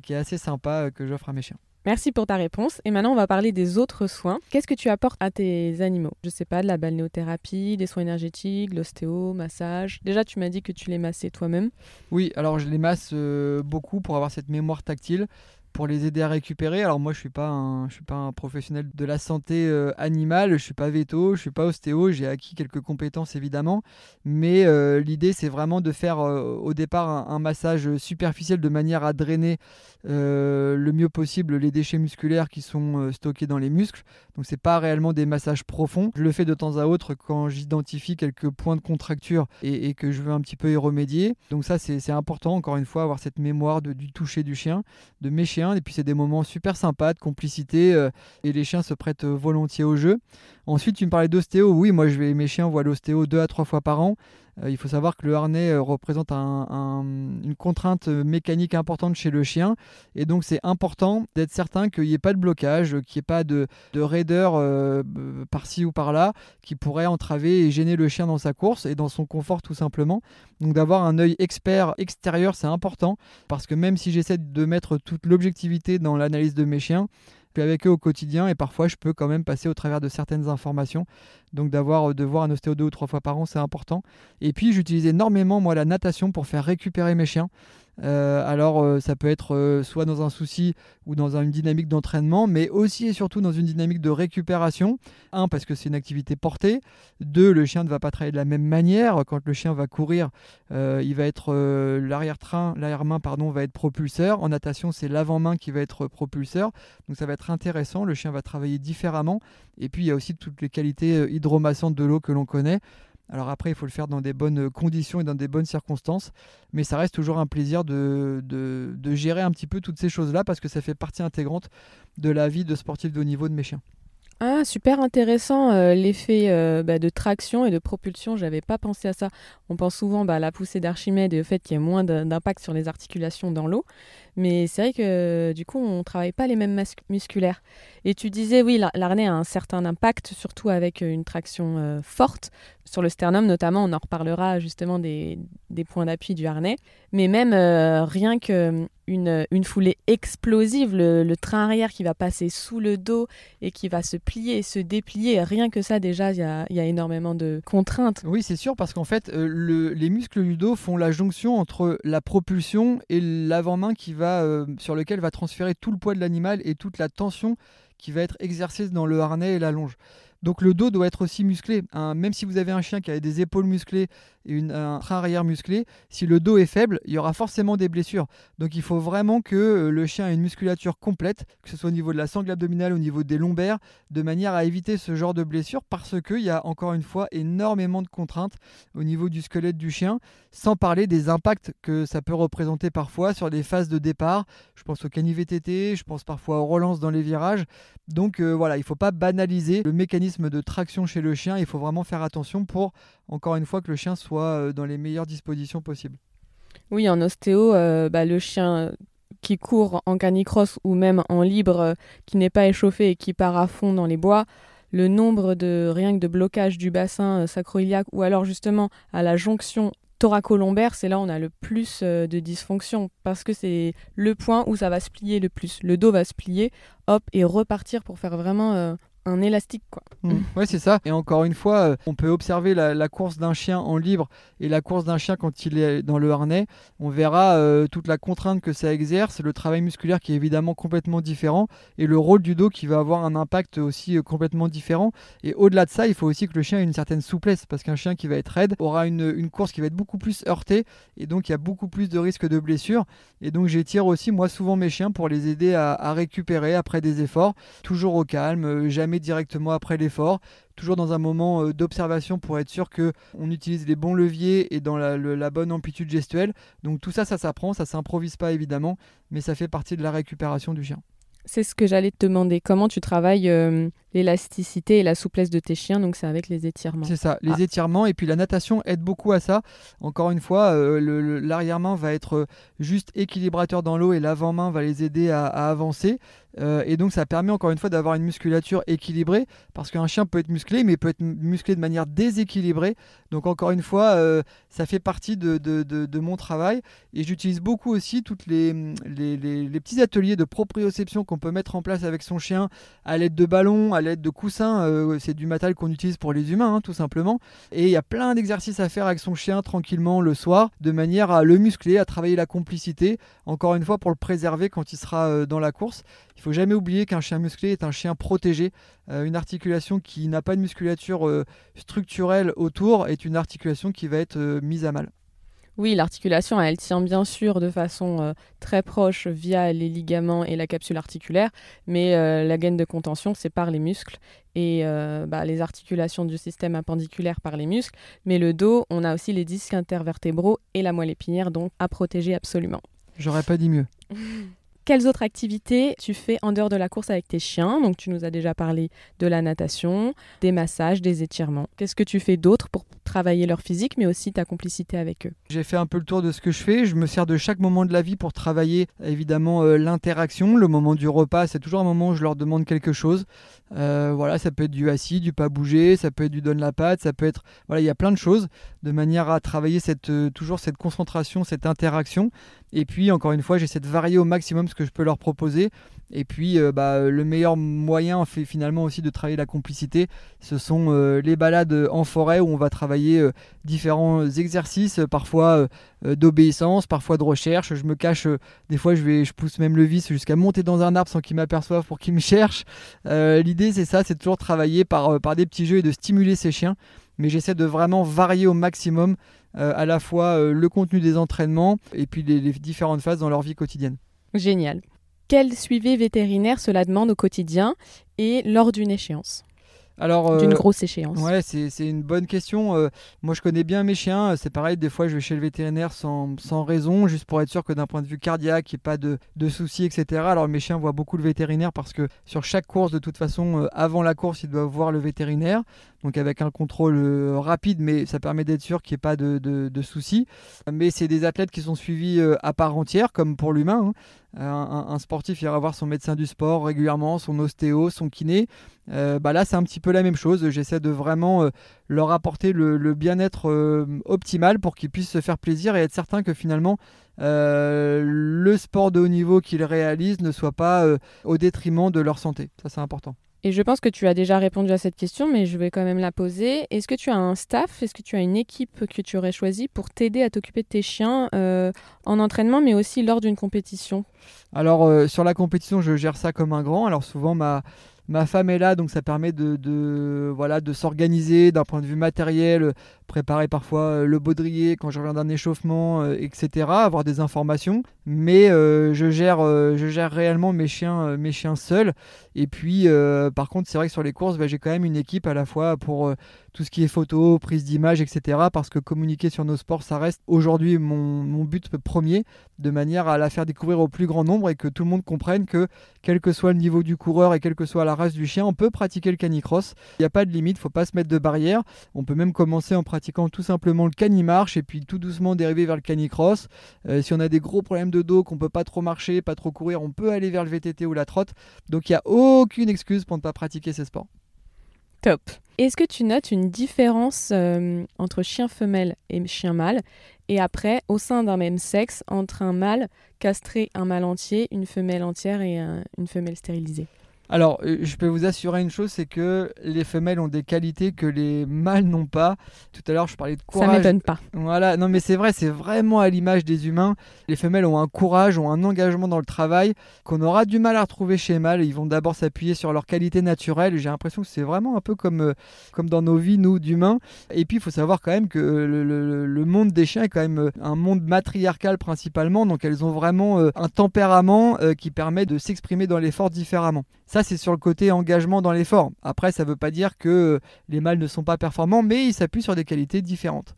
B: qui est assez sympa que j'offre à mes chiens.
C: Merci pour ta réponse. Et maintenant, on va parler des autres soins. Qu'est-ce que tu apportes à tes animaux? Je sais pas, de la balnéothérapie, des soins énergétiques, l'ostéo, massage. Déjà, tu m'as dit que tu les massais toi-même.
B: Oui, alors je les masse euh, beaucoup pour avoir cette mémoire tactile pour les aider à récupérer. Alors moi, je suis pas un, je suis pas un professionnel de la santé euh, animale, je suis pas veto, je suis pas ostéo, j'ai acquis quelques compétences évidemment, mais euh, l'idée c'est vraiment de faire euh, au départ un, massage superficiel de manière à drainer le mieux possible les déchets musculaires qui sont stockés dans les muscles. Donc c'est pas réellement des massages profonds. Je le fais de temps à autre quand j'identifie quelques points de contracture et, que je veux un petit peu y remédier. Donc ça c'est important encore une fois avoir cette mémoire du toucher du chien, de mes chiens et puis c'est des moments super sympas de complicité euh, et les chiens se prêtent euh, volontiers au jeu. Ensuite, tu me parlais d'ostéo. Oui, moi je vais, mes chiens voient l'ostéo deux à trois fois par an. Euh, il faut savoir que le harnais représente une contrainte mécanique importante chez le chien. Et donc, c'est important d'être certain qu'il n'y ait pas de blocage, qu'il n'y ait pas de, de raideur par-ci ou par-là qui pourrait entraver et gêner le chien dans sa course et dans son confort tout simplement. Donc, d'avoir un œil expert extérieur, c'est important parce que même si j'essaie de mettre toute l'objectivité dans l'analyse de mes chiens, avec eux au quotidien et parfois je peux quand même passer au travers de certaines informations. Donc d'avoir euh, de voir un ostéo deux ou trois fois par an, c'est important. Et puis j'utilise énormément moi la natation pour faire récupérer mes chiens. Euh, alors euh, ça peut être euh, soit dans un souci ou dans une dynamique d'entraînement, mais aussi et surtout dans une dynamique de récupération. Un, parce que c'est une activité portée. Deux, le chien ne va pas travailler de la même manière. Quand le chien va courir, il va être l'arrière-train, l'arrière-main pardon, va être propulseur. En natation, c'est l'avant-main qui va être propulseur. Donc ça va être intéressant. Le chien va travailler différemment. Et puis il y a aussi toutes les qualités hydromassantes de l'eau que l'on connaît. Alors après, il faut le faire dans des bonnes conditions et dans des bonnes circonstances, mais ça reste toujours un plaisir de, gérer un petit peu toutes ces choses-là parce que ça fait partie intégrante de la vie de sportif de haut niveau de mes chiens.
C: Ah, super intéressant euh, l'effet euh, bah, de traction et de propulsion. J'avais pas pensé à ça. On pense souvent bah, à la poussée d'Archimède et au fait qu'il y ait moins d'impact sur les articulations dans l'eau. Mais c'est vrai que du coup, on travaille pas les mêmes musculaires. Et tu disais, oui, l'arnais a un certain impact, surtout avec une traction euh, forte sur le sternum notamment. On en reparlera justement des, des points d'appui du harnais. Mais même rien que une, foulée explosive, le, train arrière qui va passer sous le dos et qui va se plier et se déplier. Rien que ça, déjà, il y a, y a, énormément de contraintes.
B: Oui, c'est sûr, parce qu'en fait, euh, les muscles du dos font la jonction entre la propulsion et l'avant-main qui va, euh, sur lequel va transférer tout le poids de l'animal et toute la tension qui va être exercée dans le harnais et la longe. Donc le dos doit être aussi musclé. Hein. même si vous avez un chien qui a des épaules musclées et un train arrière musclé, si le dos est faible, il y aura forcément des blessures. Donc il faut vraiment que euh, le chien ait une musculature complète, que ce soit au niveau de la sangle abdominale, au niveau des lombaires, de manière à éviter ce genre de blessures parce qu'il y a encore une fois énormément de contraintes au niveau du squelette du chien, sans parler des impacts que ça peut représenter parfois sur les phases de départ. Je pense au canivet-TT, je pense parfois aux relances dans les virages. Donc euh, voilà, il ne faut pas banaliser le mécanisme de traction chez le chien, il faut vraiment faire attention pour, encore une fois, que le chien soit euh, dans les meilleures dispositions possibles.
C: Oui, en ostéo, euh, bah, le chien qui court en canicross ou même en libre, qui n'est pas échauffé et qui part à fond dans les bois, le nombre de rien que de blocage du bassin sacro-iliaque ou alors justement à la jonction thoracolombaire, c'est là où on a le plus de dysfonction parce que c'est le point où ça va se plier le plus. Le dos va se plier, hop, et repartir pour faire vraiment un élastique quoi.
B: Mmh. Ouais c'est ça. Et encore une fois, euh, on peut observer la, course d'un chien en libre et la course d'un chien quand il est dans le harnais. On verra euh, toute la contrainte que ça exerce, le travail musculaire qui est évidemment complètement différent et le rôle du dos qui va avoir un impact aussi euh, complètement différent. Et au-delà de ça, il faut aussi que le chien ait une certaine souplesse parce qu'un chien qui va être raide aura une, une, course qui va être beaucoup plus heurtée et donc il y a beaucoup plus de risques de blessures. Et donc j'étire aussi moi souvent mes chiens pour les aider à, à récupérer après des efforts, toujours au calme, jamais directement après l'effort, toujours dans un moment euh, d'observation pour être sûr que on utilise les bons leviers et dans la, bonne amplitude gestuelle. Donc tout ça, ça s'apprend, ça s'improvise pas évidemment, mais ça fait partie de la récupération du chien.
C: C'est ce que j'allais te demander. Comment tu travailles euh, l'élasticité et la souplesse de tes chiens Donc c'est avec les étirements.
B: C'est ça, les ah. étirements et puis la natation aide beaucoup à ça. Encore une fois, euh, l'arrière-main va être juste équilibrateur dans l'eau et l'avant-main va les aider à avancer. Euh, et donc ça permet encore une fois d'avoir une musculature équilibrée, parce qu'un chien peut être musclé, mais peut être musclé de manière déséquilibrée. Donc encore une fois, euh, ça fait partie de, de, mon travail. Et j'utilise beaucoup aussi tous les, les, les, petits ateliers de proprioception qu'on peut mettre en place avec son chien à l'aide de ballons, à l'aide de coussins. Euh, c'est du matériel qu'on utilise pour les humains, hein, tout simplement. Et il y a plein d'exercices à faire avec son chien tranquillement le soir, de manière à le muscler, à travailler la complicité, encore une fois pour le préserver quand il sera dans la course. Il faut jamais oublier qu'un chien musclé est un chien protégé. Euh, une articulation qui n'a pas de musculature euh, structurelle autour est une articulation qui va être euh, mise à mal.
C: Oui, l'articulation, elle tient bien sûr de façon très proche via les ligaments et la capsule articulaire, mais la gaine de contention, c'est par les muscles et bah, les articulations du système appendiculaire par les muscles. Mais le dos, on a aussi les disques intervertébraux et la moelle épinière, donc à protéger absolument.
B: J'aurais pas dit mieux.
C: Quelles autres activités tu fais en dehors de la course avec tes chiens? Donc tu nous as déjà parlé de la natation, des massages, des étirements. Qu'est-ce que tu fais d'autre pour travailler leur physique, mais aussi ta complicité avec eux
B: J'ai fait un peu le tour de ce que je fais. Je me sers de chaque moment de la vie pour travailler évidemment euh, l'interaction. Le moment du repas, c'est toujours un moment où je leur demande quelque chose. Euh, voilà, ça peut être du assis, du pas bouger, ça peut être du donne la patte, ça peut être voilà, il y a plein de choses de manière à travailler cette euh, toujours cette concentration, cette interaction. Et puis encore une fois, j'essaie de varier au maximum ce que je peux leur proposer. Et puis euh, bah, le meilleur moyen fait finalement aussi de travailler la complicité, ce sont les balades en forêt où on va travailler différents exercices, parfois d'obéissance, parfois de recherche. Je me cache, des fois je vais, je pousse même le vis jusqu'à monter dans un arbre sans qu'ils m'aperçoivent pour qu'ils me cherchent. L'idée c'est ça, c'est toujours travailler par, euh, par des petits jeux et de stimuler ces chiens. Mais j'essaie de vraiment varier au maximum euh, à la fois euh, le contenu des entraînements et puis les, différentes phases dans leur vie quotidienne.
C: Génial. Quel suivi vétérinaire cela demande au quotidien et lors d'une échéance?
B: Alors,
C: d'une grosse échéance
B: Ouais, c'est une bonne question. moi, je connais bien mes chiens. C'est pareil, des fois, je vais chez le vétérinaire sans, sans raison, juste pour être sûr que d'un point de vue cardiaque, il n'y ait pas de, de, soucis, etc. Alors, mes chiens voient beaucoup le vétérinaire parce que sur chaque course, de toute façon, avant la course, ils doivent voir le vétérinaire. Donc, avec un contrôle rapide, mais ça permet d'être sûr qu'il n'y ait pas de, soucis. Mais c'est des athlètes qui sont suivis à part entière, comme pour l'humain. Hein. Un, sportif ira voir son médecin du sport régulièrement, son ostéo, son kiné. Euh, bah là, c'est un petit peu la même chose. J'essaie de vraiment euh, leur apporter le, bien-être euh, optimal pour qu'ils puissent se faire plaisir et être certain que finalement le sport de haut niveau qu'ils réalisent ne soit pas au détriment de leur santé. Ça, c'est important.
C: Et je pense que tu as déjà répondu à cette question, mais je vais quand même la poser. Est-ce que tu as un staff? Est-ce que tu as une équipe que tu aurais choisie pour t'aider à t'occuper de tes chiens euh, en entraînement, mais aussi lors d'une compétition?
B: Alors, euh, sur la compétition, je gère ça comme un grand. Alors, souvent, ma, femme est là, donc ça permet de, s'organiser d'un point de vue matériel, préparer parfois euh, le baudrier quand je reviens d'un échauffement, euh, etc. Avoir des informations. Mais euh, je, gère, je gère réellement mes chiens, mes chiens seuls. Et puis, par contre, c'est vrai que sur les courses, bah, j'ai quand même une équipe à la fois pour tout ce qui est photo, prise d'image, etc. Parce que communiquer sur nos sports, ça reste aujourd'hui mon, but premier, de manière à la faire découvrir au plus grand nombre et que tout le monde comprenne que, quel que soit le niveau du coureur et quelle que soit la race du chien, on peut pratiquer le canicross. Il n'y a pas de limite, il faut pas se mettre de barrière. On peut même commencer en pratiquant tout simplement le canimarche et puis tout doucement dériver vers le canicross. Euh, si on a des gros problèmes de dos, qu'on peut pas trop marcher, pas trop courir, on peut aller vers le VTT ou la trotte. Donc il n'y a aucune excuse pour ne pas pratiquer ces sports.
C: Top. Est-ce que tu notes une différence euh, entre chien femelle et chien mâle? Et après, au sein d'un même sexe, entre un mâle castré, un mâle entier, une femelle entière et une femelle stérilisée?
B: Alors, euh, je peux vous assurer une chose, c'est que les femelles ont des qualités que les mâles n'ont pas. Tout à l'heure, je parlais de courage.
C: Ça m'étonne pas.
B: Voilà, non mais c'est vrai, c'est vraiment à l'image des humains. Les femelles ont un courage, ont un engagement dans le travail qu'on aura du mal à retrouver chez les mâles. Ils vont d'abord s'appuyer sur leurs qualités naturelles. J'ai l'impression que c'est vraiment un peu comme, euh, comme dans nos vies, nous, d'humains. Et puis, il faut savoir quand même que le, monde des chiens est quand même euh, un monde matriarcal principalement. Donc, elles ont vraiment un tempérament qui permet de s'exprimer dans l'effort différemment. Ça, c'est sur le côté engagement dans l'effort. Après, ça ne veut pas dire que les mâles ne sont pas performants, mais ils s'appuient sur des qualités différentes.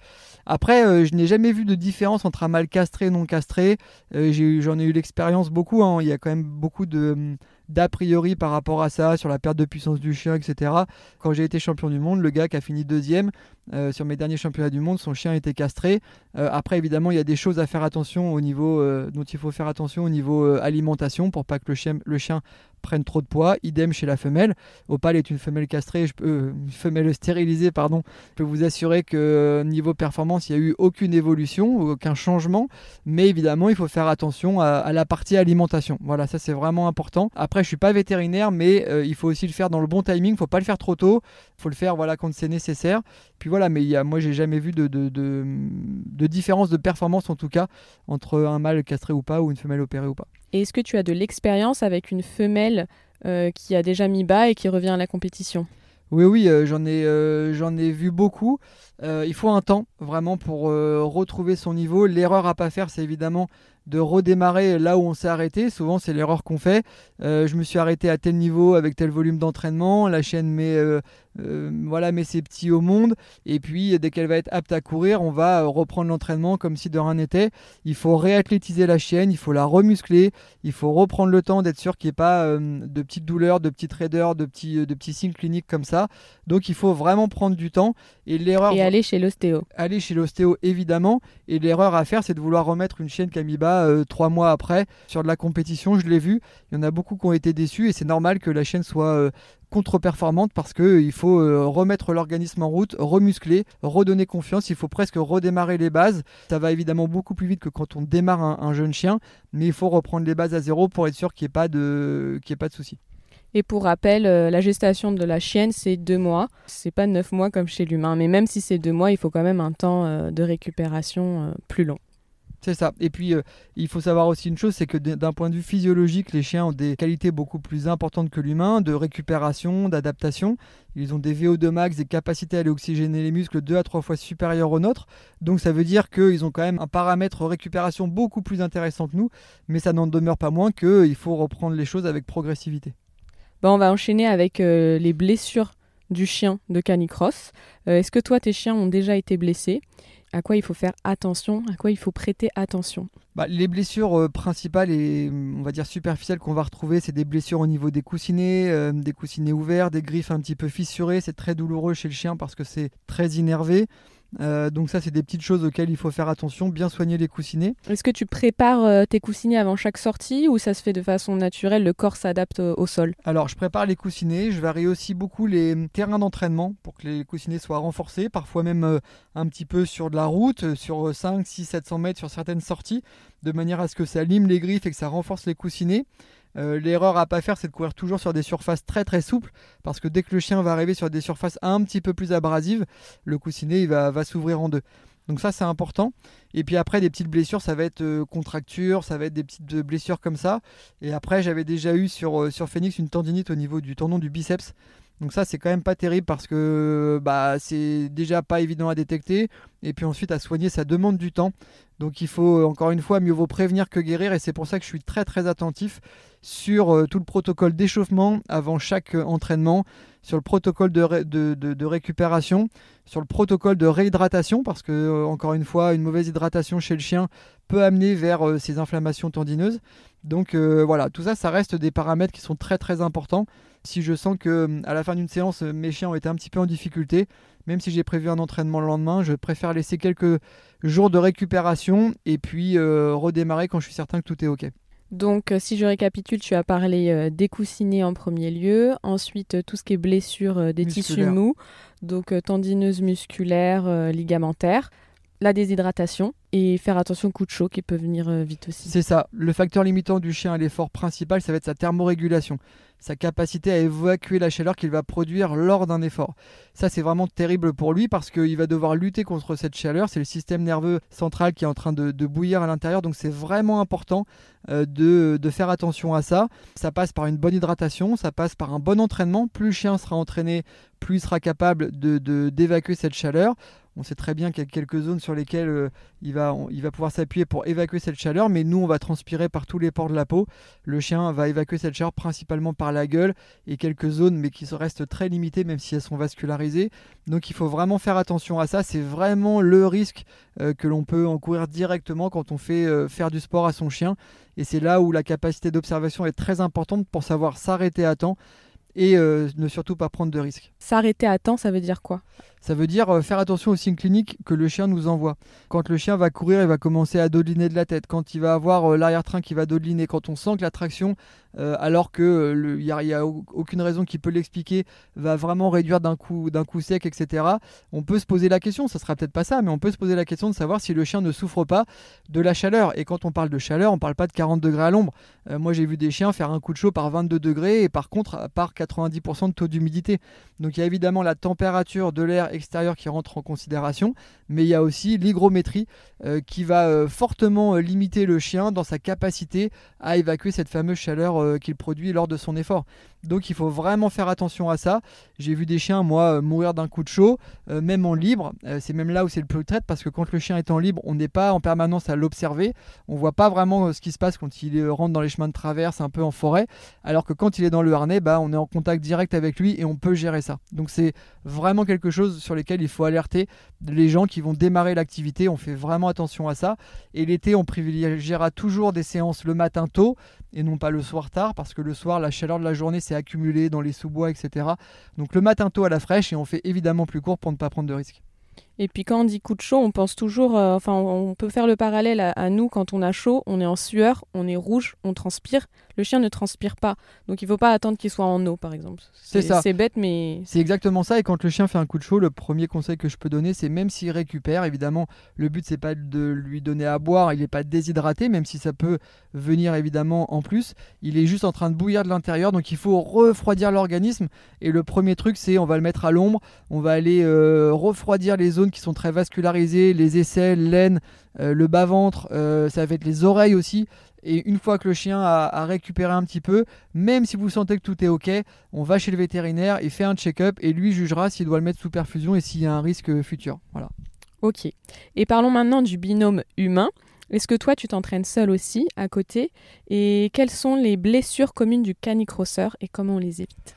B: Après, euh, je n'ai jamais vu de différence entre un mâle castré et non castré. Euh, j'en ai, eu l'expérience beaucoup. Hein. Il y a quand même beaucoup de d'a priori par rapport à ça, sur la perte de puissance du chien, etc. Quand j'ai été champion du monde, le gars qui a fini deuxième euh, sur mes derniers championnats du monde, son chien était castré. Euh, après, évidemment, il y a des choses à faire attention au niveau euh, dont il faut faire attention au niveau alimentation pour pas que le chien prenne trop de poids. Idem chez la femelle. Opal est une femelle castrée, une femelle stérilisée, pardon. Je peux vous assurer que niveau performance, il n'y a eu aucune évolution, aucun changement. Mais évidemment, il faut faire attention à, la partie alimentation. Voilà, ça c'est vraiment important. Après, je suis pas vétérinaire, mais euh, il faut aussi le faire dans le bon timing. Il faut pas le faire trop tôt. Il faut le faire voilà quand c'est nécessaire. Puis voilà, mais y a, moi, j'ai jamais vu de, de, différence de performance en tout cas entre un mâle castré ou pas ou une femelle opérée ou pas.
C: Et est-ce que tu as de l'expérience avec une femelle euh, qui a déjà mis bas et qui revient à la compétition?
B: Oui, oui, euh, j'en ai, j'en ai vu beaucoup. il faut un temps vraiment pour retrouver son niveau. L'erreur à pas faire, c'est évidemment de redémarrer là où on s'est arrêté. Souvent, c'est l'erreur qu'on fait. Euh, je me suis arrêté à tel niveau avec tel volume d'entraînement. La chaîne met, euh, euh, voilà, met ses petits au monde. Et puis, dès qu'elle va être apte à courir, on va reprendre l'entraînement comme si de rien n'était. Il faut réathlétiser la chienne, il faut la remuscler. Il faut reprendre le temps d'être sûr qu'il n'y ait pas de petites douleurs, de petites raideurs, de petits, de petits signes cliniques comme ça. Donc, il faut vraiment prendre du temps.
C: Et l'erreur. Et aller chez l'ostéo.
B: Aller chez l'ostéo, évidemment. Et l'erreur à faire, c'est de vouloir remettre une chienne qui euh, trois mois après sur de la compétition. Je l'ai vu. Il y en a beaucoup qui ont été déçus et c'est normal que la chaîne soit euh, contre-performante parce qu'il euh, faut remettre l'organisme en route, remuscler, redonner confiance. Il faut presque redémarrer les bases. Ça va évidemment beaucoup plus vite que quand on démarre un, jeune chien, mais il faut reprendre les bases à zéro pour être sûr qu'il n'y ait pas de, ait pas de soucis.
C: Et pour rappel, la gestation de la chienne, c'est deux mois. C'est pas neuf mois comme chez l'humain. Mais même si c'est deux mois, il faut quand même un temps de récupération plus long.
B: C'est ça. Et puis, euh, il faut savoir aussi une chose, c'est que d'un point de vue physiologique, les chiens ont des qualités beaucoup plus importantes que l'humain, de récupération, d'adaptation. Ils ont des VO2 max, des capacités à aller oxygéner les muscles deux à trois fois supérieures aux nôtres. Donc ça veut dire qu'ils ont quand même un paramètre récupération beaucoup plus intéressant que nous, mais ça n'en demeure pas moins qu'il faut reprendre les choses avec progressivité.
C: Bon, on va enchaîner avec euh, les blessures du chien de canicross. Euh, est-ce que toi, tes chiens ont déjà été blessés? À quoi il faut faire attention, à quoi il faut prêter attention
B: bah, Les blessures euh, principales et on va dire superficielles qu'on va retrouver, c'est des blessures au niveau des coussinets, euh, des coussinets ouverts, des griffes un petit peu fissurées. C'est très douloureux chez le chien parce que c'est très innervé. Euh, donc ça, c'est des petites choses auxquelles il faut faire attention, bien soigner les coussinets.
C: Est-ce que tu prépares euh, tes coussinets avant chaque sortie ou ça se fait de façon naturelle, le corps s'adapte euh, au sol?
B: Alors, je prépare les coussinets, je varie aussi beaucoup les terrains d'entraînement pour que les coussinets soient renforcés, parfois même un petit peu sur de la route, sur 5, 6, 700 mètres sur certaines sorties, de manière à ce que ça lime les griffes et que ça renforce les coussinets. Euh, l'erreur à pas faire, c'est de courir toujours sur des surfaces très très souples, parce que dès que le chien va arriver sur des surfaces un petit peu plus abrasives, le coussinet va, s'ouvrir en deux. Donc ça, c'est important. Et puis après, des petites blessures, ça va être euh, contracture, ça va être des petites euh, blessures comme ça. Et après, j'avais déjà eu sur, sur Phoenix une tendinite au niveau du tendon du biceps. Donc ça, c'est quand même pas terrible parce que bah, c'est déjà pas évident à détecter. Et puis ensuite, à soigner, ça demande du temps. Donc il faut, encore une fois, mieux vaut prévenir que guérir. Et c'est pour ça que je suis très très attentif sur tout le protocole d'échauffement avant chaque entraînement sur le protocole de, récupération, sur le protocole de réhydratation, parce que, euh, encore une fois, une mauvaise hydratation chez le chien peut amener vers euh, ces inflammations tendineuses. Donc euh, voilà, tout ça, ça reste des paramètres qui sont très très importants. Si je sens que à la fin d'une séance, mes chiens ont été un petit peu en difficulté, même si j'ai prévu un entraînement le lendemain, je préfère laisser quelques jours de récupération et puis redémarrer quand je suis certain que tout est OK.
C: Donc, euh, si je récapitule, tu as parlé euh, des coussinets en premier lieu, ensuite euh, tout ce qui est blessure des tissus mous, donc tendineuse musculaire, ligamentaire, la déshydratation et faire attention au coup de chaud qui peut venir vite aussi.
B: C'est ça. Le facteur limitant du chien à l'effort principal, ça va être sa thermorégulation sa capacité à évacuer la chaleur qu'il va produire lors d'un effort. Ça, c'est vraiment terrible pour lui parce qu'il va devoir lutter contre cette chaleur. C'est le système nerveux central qui est en train de, bouillir à l'intérieur. Donc, c'est vraiment important euh, de, faire attention à ça. Ça passe par une bonne hydratation, ça passe par un bon entraînement. Plus le chien sera entraîné, plus il sera capable d'évacuer cette chaleur. On sait très bien qu'il y a quelques zones sur lesquelles euh, il, va, pouvoir s'appuyer pour évacuer cette chaleur, mais nous, on va transpirer par tous les pores de la peau. Le chien va évacuer cette chaleur principalement par la gueule et quelques zones, mais qui restent très limitées, même si elles sont vascularisées. Donc il faut vraiment faire attention à ça. C'est vraiment le risque euh, que l'on peut encourir directement quand on fait euh, faire du sport à son chien. Et c'est là où la capacité d'observation est très importante pour savoir s'arrêter à temps et ne surtout pas prendre de risques.
C: S'arrêter à temps, ça veut dire quoi?
B: Ça veut dire euh, faire attention aux signes cliniques que le chien nous envoie. Quand le chien va courir, il va commencer à dodeliner de la tête. Quand il va avoir euh, l'arrière-train qui va dodeliner. Quand on sent que la traction, euh, alors qu'il n'y a, aucune raison qui peut l'expliquer, va vraiment réduire d'un coup, coup sec, etc. On peut se poser la question, ça sera peut-être pas ça, mais on peut se poser la question de savoir si le chien ne souffre pas de la chaleur. Et quand on parle de chaleur, on ne parle pas de 40 degrés à l'ombre. moi, j'ai vu des chiens faire un coup de chaud par 22 degrés et par contre par 90% de taux d'humidité. Donc il y a évidemment la température de l'air extérieur qui rentre en considération, mais il y a aussi l'hygrométrie euh, qui va euh, fortement euh, limiter le chien dans sa capacité à évacuer cette fameuse chaleur qu'il produit lors de son effort. Donc il faut vraiment faire attention à ça. J'ai vu des chiens, moi, mourir d'un coup de chaud, même en libre. c'est même là où c'est le plus traite parce que quand le chien est en libre, on n'est pas en permanence à l'observer. On voit pas vraiment ce qui se passe quand il rentre dans les chemins de traverse, un peu en forêt. Alors que quand il est dans le harnais, bah, on est en contact direct avec lui et on peut gérer ça. Donc c'est vraiment quelque chose sur lequel il faut alerter les gens qui vont démarrer l'activité. On fait vraiment attention à ça. Et l'été, on privilégiera toujours des séances le matin tôt et non pas le soir tard parce que le soir, la chaleur de la journée s'est accumulée dans les sous-bois, etc. Donc le matin tôt à la fraîche et on fait évidemment plus court pour ne pas prendre de risques.
C: Et puis quand on dit coup de chaud, on pense toujours, euh, enfin on peut faire le parallèle à, nous quand on a chaud, on est en sueur, on est rouge, on transpire. Le chien ne transpire pas, donc il ne faut pas attendre qu'il soit en eau par exemple.
B: C'est ça.
C: C'est bête mais.
B: C'est exactement ça. Et quand le chien fait un coup de chaud, le premier conseil que je peux donner, c'est même s'il récupère, évidemment, le but c'est pas de lui donner à boire, il n'est pas déshydraté, même si ça peut venir évidemment en plus. Il est juste en train de bouillir de l'intérieur, donc il faut refroidir l'organisme. Et le premier truc, c'est on va le mettre à l'ombre, on va aller euh, refroidir les zones qui sont très vascularisées, les aisselles, l'aine, euh, le bas-ventre, euh, ça va être les oreilles aussi. Et une fois que le chien a, récupéré un petit peu, même si vous sentez que tout est ok, on va chez le vétérinaire, il fait un check-up et lui jugera s'il doit le mettre sous perfusion et s'il y a un risque futur. Voilà.
C: Ok. Et parlons maintenant du binôme humain. Est-ce que toi, tu t'entraînes seul aussi, à côté? Et quelles sont les blessures communes du canicrosseur et comment on les évite?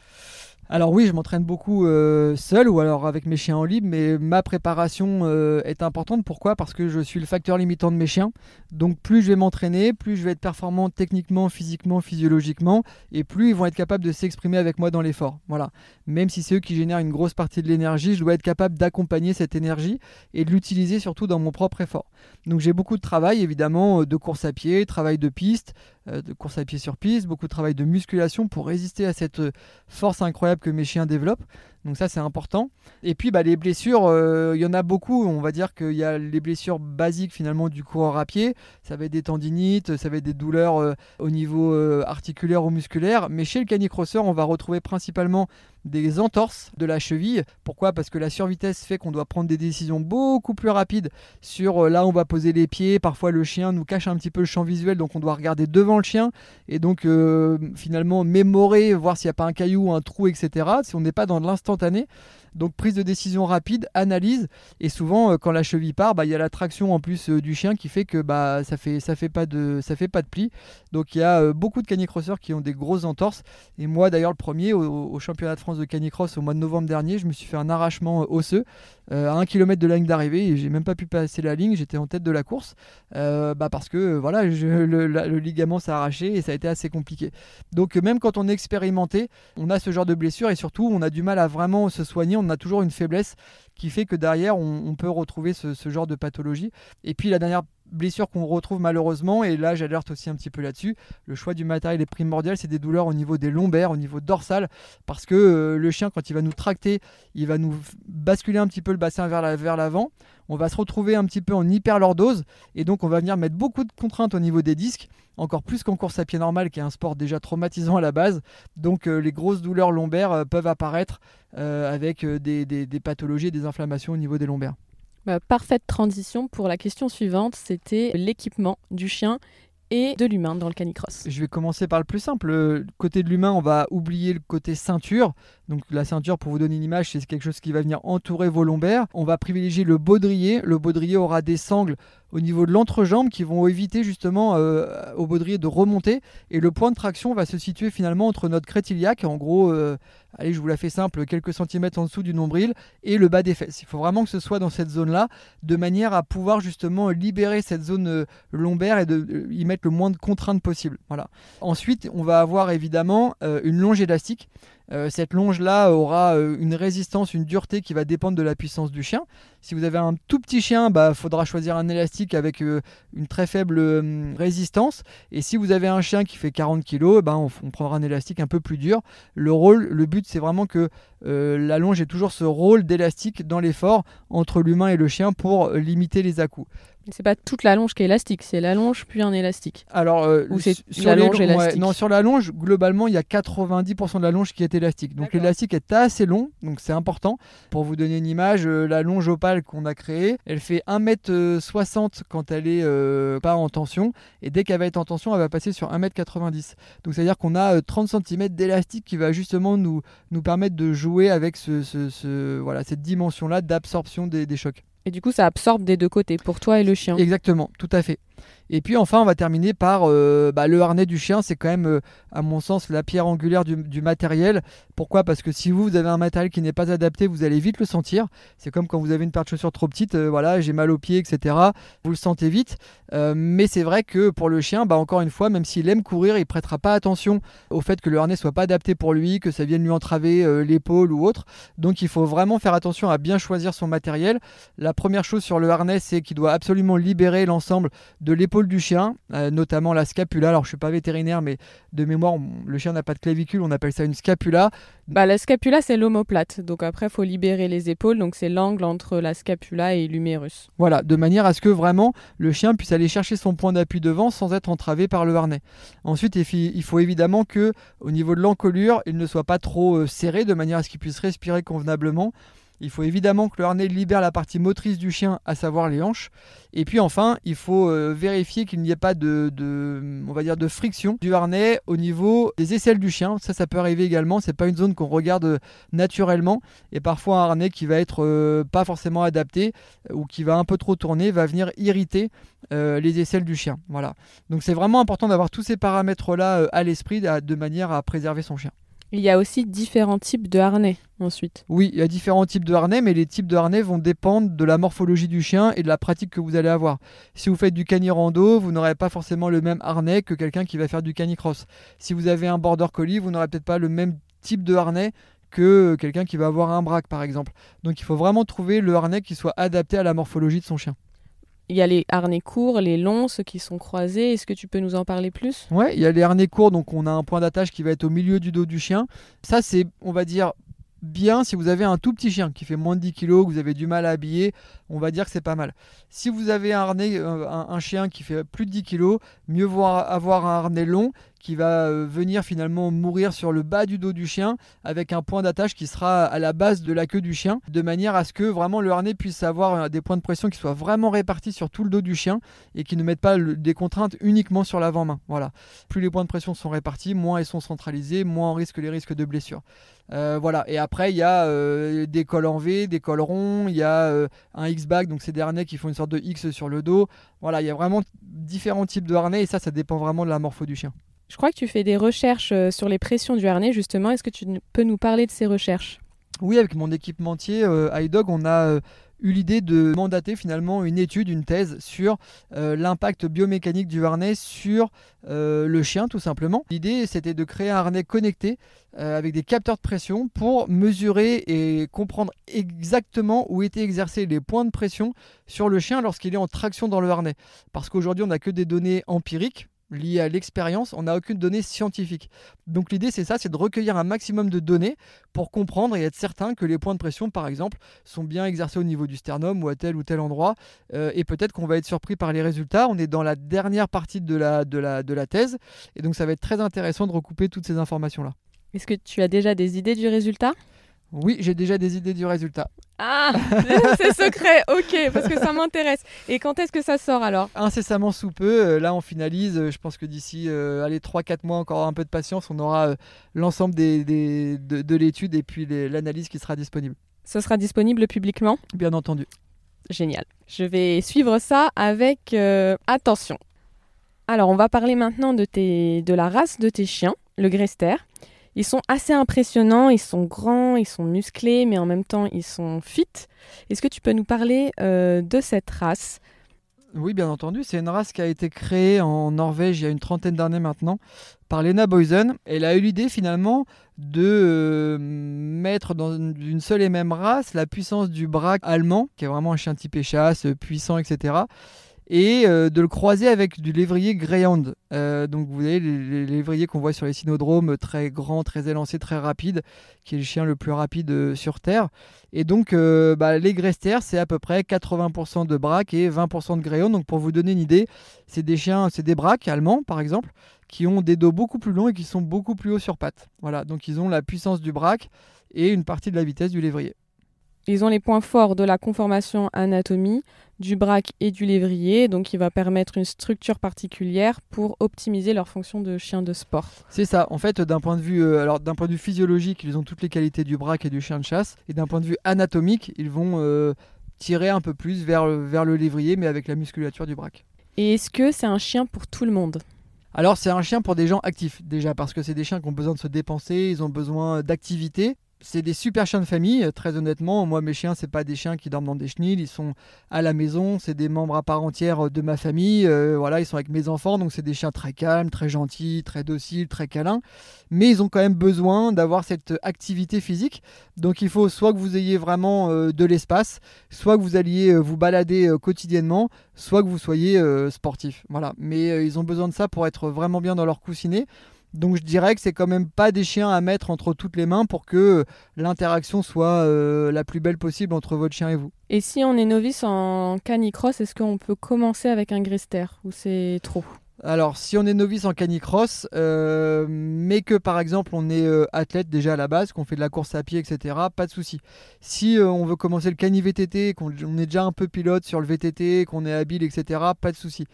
B: Alors oui, je m'entraîne beaucoup euh, seul ou alors avec mes chiens en libre, mais ma préparation euh, est importante. Pourquoi? Parce que je suis le facteur limitant de mes chiens. Donc plus je vais m'entraîner, plus je vais être performant techniquement, physiquement, physiologiquement, et plus ils vont être capables de s'exprimer avec moi dans l'effort. Voilà. Même si c'est eux qui génèrent une grosse partie de l'énergie, je dois être capable d'accompagner cette énergie et de l'utiliser surtout dans mon propre effort. Donc j'ai beaucoup de travail évidemment euh, de course à pied, travail de piste, de course à pied sur piste, beaucoup de travail de musculation pour résister à cette force incroyable que mes chiens développent. Donc ça c'est important. Et puis bah, les blessures, euh, il y en a beaucoup. On va dire qu'il y a les blessures basiques finalement du coureur à pied. Ça va être des tendinites, ça va être des douleurs euh, au niveau euh, articulaire ou musculaire. Mais chez le canicrosseur, on va retrouver principalement des entorses de la cheville. Pourquoi? Parce que la survitesse fait qu'on doit prendre des décisions beaucoup plus rapides sur euh, là où on va poser les pieds. Parfois le chien nous cache un petit peu le champ visuel, donc on doit regarder devant le chien et donc euh, finalement mémorer, voir s'il n'y a pas un caillou, un trou, etc. Si on n'est pas dans l'instantané. Donc prise de décision rapide, analyse, et souvent euh, quand la cheville part, bah, il y a la traction en plus euh, du chien qui fait que bah, ça fait ça fait pas de fait pas de pli. Donc il y a euh, beaucoup de canicrosseurs qui ont des grosses entorses. Et moi d'ailleurs le premier au, championnat de France de canicross au mois de novembre dernier, je me suis fait un arrachement osseux à un kilomètre de la ligne d'arrivée et j'ai même pas pu passer la ligne. J'étais en tête de la course bah, parce que voilà le, le, ligament s'est arraché et ça a été assez compliqué. Donc même quand on est expérimenté, on a ce genre de blessure et surtout on a du mal à vraiment se soigner on a toujours une faiblesse qui fait que derrière, on, peut retrouver ce, genre de pathologie. Et puis la dernière blessure qu'on retrouve malheureusement, et là j'alerte aussi un petit peu là-dessus, le choix du matériel est primordial, c'est des douleurs au niveau des lombaires, au niveau dorsal, parce que euh, le chien quand il va nous tracter, il va nous basculer un petit peu le bassin vers l'avant, on va se retrouver un petit peu en hyperlordose, et donc on va venir mettre beaucoup de contraintes au niveau des disques, encore plus qu'en course à pied normal, qui est un sport déjà traumatisant à la base. Donc euh, les grosses douleurs lombaires euh, peuvent apparaître avec des, des pathologies, des inflammations au niveau des lombaires.
C: Bah, parfaite transition pour la question suivante, c'était l'équipement du chien et de l'humain dans le canicross.
B: Je vais commencer par le plus simple. Côté de l'humain, on va oublier le côté ceinture. Donc la ceinture, pour vous donner une image, c'est quelque chose qui va venir entourer vos lombaires. On va privilégier le baudrier. Le baudrier aura des sangles au niveau de l'entrejambe qui vont éviter justement euh, au baudrier de remonter. Et le point de traction va se situer finalement entre notre crétiliaque, en gros, euh, allez, je vous la fais simple, quelques centimètres en dessous du nombril, et le bas des fesses. Il faut vraiment que ce soit dans cette zone-là, de manière à pouvoir justement libérer cette zone euh, lombaire et de y mettre le moins de contraintes possible. Voilà. Ensuite, on va avoir évidemment une longe élastique. Euh, cette longe-là aura euh, une résistance, une dureté qui va dépendre de la puissance du chien. Si vous avez un tout petit chien, il bah, faudra choisir un élastique avec euh, une très faible résistance. Et si vous avez un chien qui fait 40 kg, bah, on, on, prendra un élastique un peu plus dur. Le rôle, le but, c'est vraiment que la longe ait toujours ce rôle d'élastique dans l'effort entre l'humain et le chien pour limiter les à-coups.
C: C'est pas toute la longe qui est élastique, c'est la longe puis un élastique.
B: Alors, euh,
C: Ou c'est la longe élastique.
B: non, sur la longe, globalement, il y a 90% de la longe qui est élastique. Donc l'élastique est assez long, donc c'est important. Pour vous donner une image, euh, la longe opale qu'on a créée, elle fait 1m60 quand elle est euh, pas en tension, et dès qu'elle va être en tension, elle va passer sur 1m90. Donc c'est-à-dire qu'on a 30 cm d'élastique qui va justement nous, nous permettre de jouer avec ce, ce, voilà, cette dimension-là d'absorption des, des chocs.
C: Et du coup, ça absorbe des deux côtés, pour toi et le chien.
B: Exactement, tout à fait. Et puis enfin, on va terminer par euh, bah, le harnais du chien. C'est quand même, euh, à mon sens, la pierre angulaire du, matériel. Pourquoi? Parce que si vous, vous avez un matériel qui n'est pas adapté, vous allez vite le sentir. C'est comme quand vous avez une paire de chaussures trop petite, euh, voilà, j'ai mal aux pieds, etc. Vous le sentez vite. mais c'est vrai que pour le chien, bah, encore une fois, même s'il aime courir, il prêtera pas attention au fait que le harnais soit pas adapté pour lui, que ça vienne lui entraver l'épaule ou autre. Donc il faut vraiment faire attention à bien choisir son matériel. La première chose sur le harnais, c'est qu'il doit absolument libérer l'ensemble de l'épaule du chien, euh, notamment la scapula. Alors je suis pas vétérinaire, mais de mémoire, le chien n'a pas de clavicule, on appelle ça une scapula.
C: Bah, la scapula, c'est l'omoplate. Donc après, il faut libérer les épaules. Donc c'est l'angle entre la scapula et l'humérus.
B: Voilà, de manière à ce que vraiment le chien puisse aller chercher son point d'appui devant sans être entravé par le harnais. Ensuite, il faut évidemment que au niveau de l'encolure, il ne soit pas trop euh, serré de manière à ce qu'il puisse respirer convenablement. Il faut évidemment que le harnais libère la partie motrice du chien, à savoir les hanches. Et puis enfin, il faut euh, vérifier qu'il n'y ait pas de, friction du harnais au niveau des aisselles du chien. Ça, ça peut arriver également. C'est pas une zone qu'on regarde euh, naturellement. Et parfois, un harnais qui va être euh, pas forcément adapté ou qui va un peu trop tourner va venir irriter les aisselles du chien. Voilà. Donc c'est vraiment important d'avoir tous ces paramètres-là à l'esprit de manière à préserver son chien.
C: Il y a aussi différents types de harnais ensuite.
B: Oui, il y a différents types de harnais, mais les types de harnais vont dépendre de la morphologie du chien et de la pratique que vous allez avoir. Si vous faites du canirando, vous n'aurez pas forcément le même harnais que quelqu'un qui va faire du canicross. Si vous avez un border collie, vous n'aurez peut-être pas le même type de harnais que quelqu'un qui va avoir un braque par exemple. Donc il faut vraiment trouver le harnais qui soit adapté à la morphologie de son chien.
C: Il y a les harnais courts, les longs, ceux qui sont croisés. Est-ce que tu peux nous en parler plus?
B: Ouais, il y a les harnais courts, donc on a un point d'attache qui va être au milieu du dos du chien. Ça, c'est, on va dire, bien si vous avez un tout petit chien qui fait moins de 10 kg, que vous avez du mal à habiller, on va dire que c'est pas mal. Si vous avez un, harnais, euh, un, chien qui fait plus de 10 kg, mieux vaut avoir un harnais long qui va venir finalement mourir sur le bas du dos du chien avec un point d'attache qui sera à la base de la queue du chien, de manière à ce que vraiment le harnais puisse avoir des points de pression qui soient vraiment répartis sur tout le dos du chien et qui ne mettent pas des contraintes uniquement sur l'avant-main. Voilà. Plus les points de pression sont répartis, moins ils sont centralisés, moins on risque les risques de blessure. Euh, voilà. Et après, il y a euh, des cols en V, des cols ronds, il y a euh, un X-back, donc c'est des harnais qui font une sorte de X sur le dos. Voilà, il y a vraiment différents types de harnais et ça, ça dépend vraiment de la morpho du chien.
C: Je crois que tu fais des recherches sur les pressions du harnais, justement. Est-ce que tu peux nous parler de ces recherches?
B: Oui, avec mon équipementier iDog, on a eu l'idée de mandater finalement une étude, une thèse sur euh, l'impact biomécanique du harnais sur euh, le chien tout simplement. L'idée c'était de créer un harnais connecté euh, avec des capteurs de pression pour mesurer et comprendre exactement où étaient exercés les points de pression sur le chien lorsqu'il est en traction dans le harnais. Parce qu'aujourd'hui on n'a que des données empiriques lié à l'expérience, on n'a aucune donnée scientifique. Donc l'idée c'est ça, c'est de recueillir un maximum de données pour comprendre et être certain que les points de pression par exemple sont bien exercés au niveau du sternum ou à tel ou tel endroit. Euh, et peut-être qu'on va être surpris par les résultats. On est dans la dernière partie de la, de, la, de la thèse et donc ça va être très intéressant de recouper toutes ces informations-là.
C: Est-ce que tu as déjà des idées du résultat?
B: Oui, j'ai déjà des idées du résultat.
C: Ah, c'est secret, ok, parce que ça m'intéresse. Et quand est-ce que ça sort alors?
B: Incessamment sous peu. Euh, là, on finalise. Euh, je pense que d'ici euh, allez, 3-4 mois, encore un peu de patience, on aura l'ensemble des, de, l'étude et puis l'analyse qui sera disponible.
C: Ce sera disponible publiquement?
B: Bien entendu.
C: Génial. Je vais suivre ça avec attention. Alors, on va parler maintenant de, tes, de la race de tes chiens, le Grester. Ils sont assez impressionnants, ils sont grands, ils sont musclés, mais en même temps ils sont fit. Est-ce que tu peux nous parler euh, de cette race?
B: Oui, bien entendu. C'est une race qui a été créée en Norvège il y a une trentaine d'années maintenant par Lena Boysen. Elle a eu l'idée finalement de euh, mettre dans une seule et même race la puissance du braque allemand, qui est vraiment un chien type chasse, puissant, etc et euh, de le croiser avec du lévrier Greyhound. Euh, donc vous voyez les, lévriers qu'on voit sur les synodromes, très grand, très élancé, très rapide, qui est le chien le plus rapide euh, sur Terre. Et donc bah, les Grester, c'est à peu près 80% de braque et 20% de Greyhound. Donc pour vous donner une idée, c'est des chiens, c'est des braques allemands par exemple, qui ont des dos beaucoup plus longs et qui sont beaucoup plus hauts sur pattes. Voilà, donc ils ont la puissance du braque et une partie de la vitesse du lévrier.
C: Ils ont les points forts de la conformation anatomie, du braque et du lévrier, donc il va permettre une structure particulière pour optimiser leur fonction de chien de sport.
B: C'est ça. En fait, d'un point de vue, euh, alors d'un point de vue physiologique, ils ont toutes les qualités du braque et du chien de chasse, et d'un point de vue anatomique, ils vont euh, tirer un peu plus vers, vers le lévrier, mais avec la musculature du braque.
C: Et est-ce que c'est un chien pour tout le monde?
B: Alors c'est un chien pour des gens actifs déjà parce que c'est des chiens qui ont besoin de se dépenser, ils ont besoin d'activité c'est des super chiens de famille, très honnêtement. Moi, mes chiens, c'est pas des chiens qui dorment dans des chenilles, ils sont à la maison, c'est des membres à part entière de ma famille. Euh, voilà, ils sont avec mes enfants, donc c'est des chiens très calmes, très gentils, très dociles, très câlins. Mais ils ont quand même besoin d'avoir cette activité physique. Donc il faut soit que vous ayez vraiment euh, de l'espace, soit que vous alliez euh, vous balader quotidiennement, soit que vous soyez sportif. Voilà, mais ils ont besoin de ça pour être vraiment bien dans leur coussinet. Donc je dirais que c'est quand même pas des chiens à mettre entre toutes les mains pour que l'interaction soit euh, la plus belle possible entre votre chien et vous.
C: Et si on est novice en canicross, est-ce qu'on peut commencer avec un grister ou c'est trop?
B: Alors, si on est novice en canicross, euh, mais que par exemple on est euh, athlète déjà à la base, qu'on fait de la course à pied, etc., pas de souci. Si on veut commencer le cani VTT, qu'on est déjà un peu pilote sur le VTT, qu'on est habile, etc., pas de souci.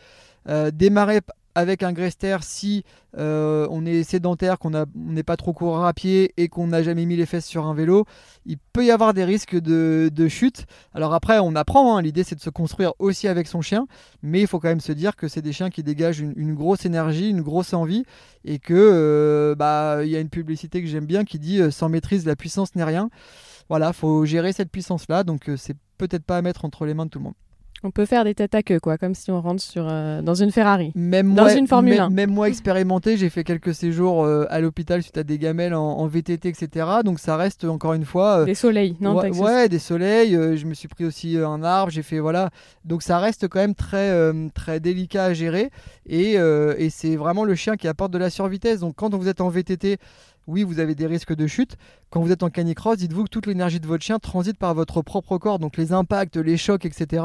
B: démarrer avec un Grester si euh, on est sédentaire, qu'on n'est pas trop coureur à pied et qu'on n'a jamais mis les fesses sur un vélo, il peut y avoir des risques de, chute. Alors après, on apprend, hein. l'idée c'est de se construire aussi avec son chien, mais il faut quand même se dire que c'est des chiens qui dégagent une, grosse énergie, une grosse envie, et que euh, bah il y a une publicité que j'aime bien qui dit euh, sans maîtrise la puissance n'est rien. Voilà, faut gérer cette puissance là, donc c'est peut-être pas à mettre entre les mains de tout le monde.
C: On peut faire des têtes à queue, quoi, comme si on rentre sur, euh, dans une Ferrari.
B: Même
C: dans
B: moi,
C: une Formule 1.
B: Même moi expérimenté, j'ai fait quelques séjours euh, à l'hôpital suite à des gamelles en, VTT, etc. Donc ça reste encore une fois.
C: Euh, des soleils, non
B: Ouais, des soleils. je me suis pris aussi un arbre, j'ai fait voilà. Donc ça reste quand même très très délicat à gérer et, et c'est vraiment le chien qui apporte de la survitesse. Donc quand vous êtes en VTT oui, vous avez des risques de chute. Quand vous êtes en canicross, dites-vous que toute l'énergie de votre chien transite par votre propre corps, donc les impacts, les chocs, etc.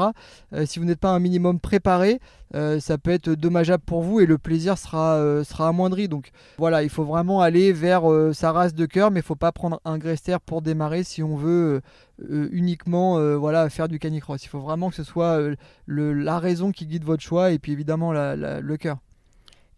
B: Euh, si vous n'êtes pas un minimum préparé, euh, ça peut être dommageable pour vous et le plaisir sera, euh, sera amoindri. Donc voilà, il faut vraiment aller vers sa race de cœur, mais il ne faut pas prendre un Grester pour démarrer si on veut uniquement voilà, faire du canicross. Il faut vraiment que ce soit la raison qui guide votre choix et puis évidemment le cœur.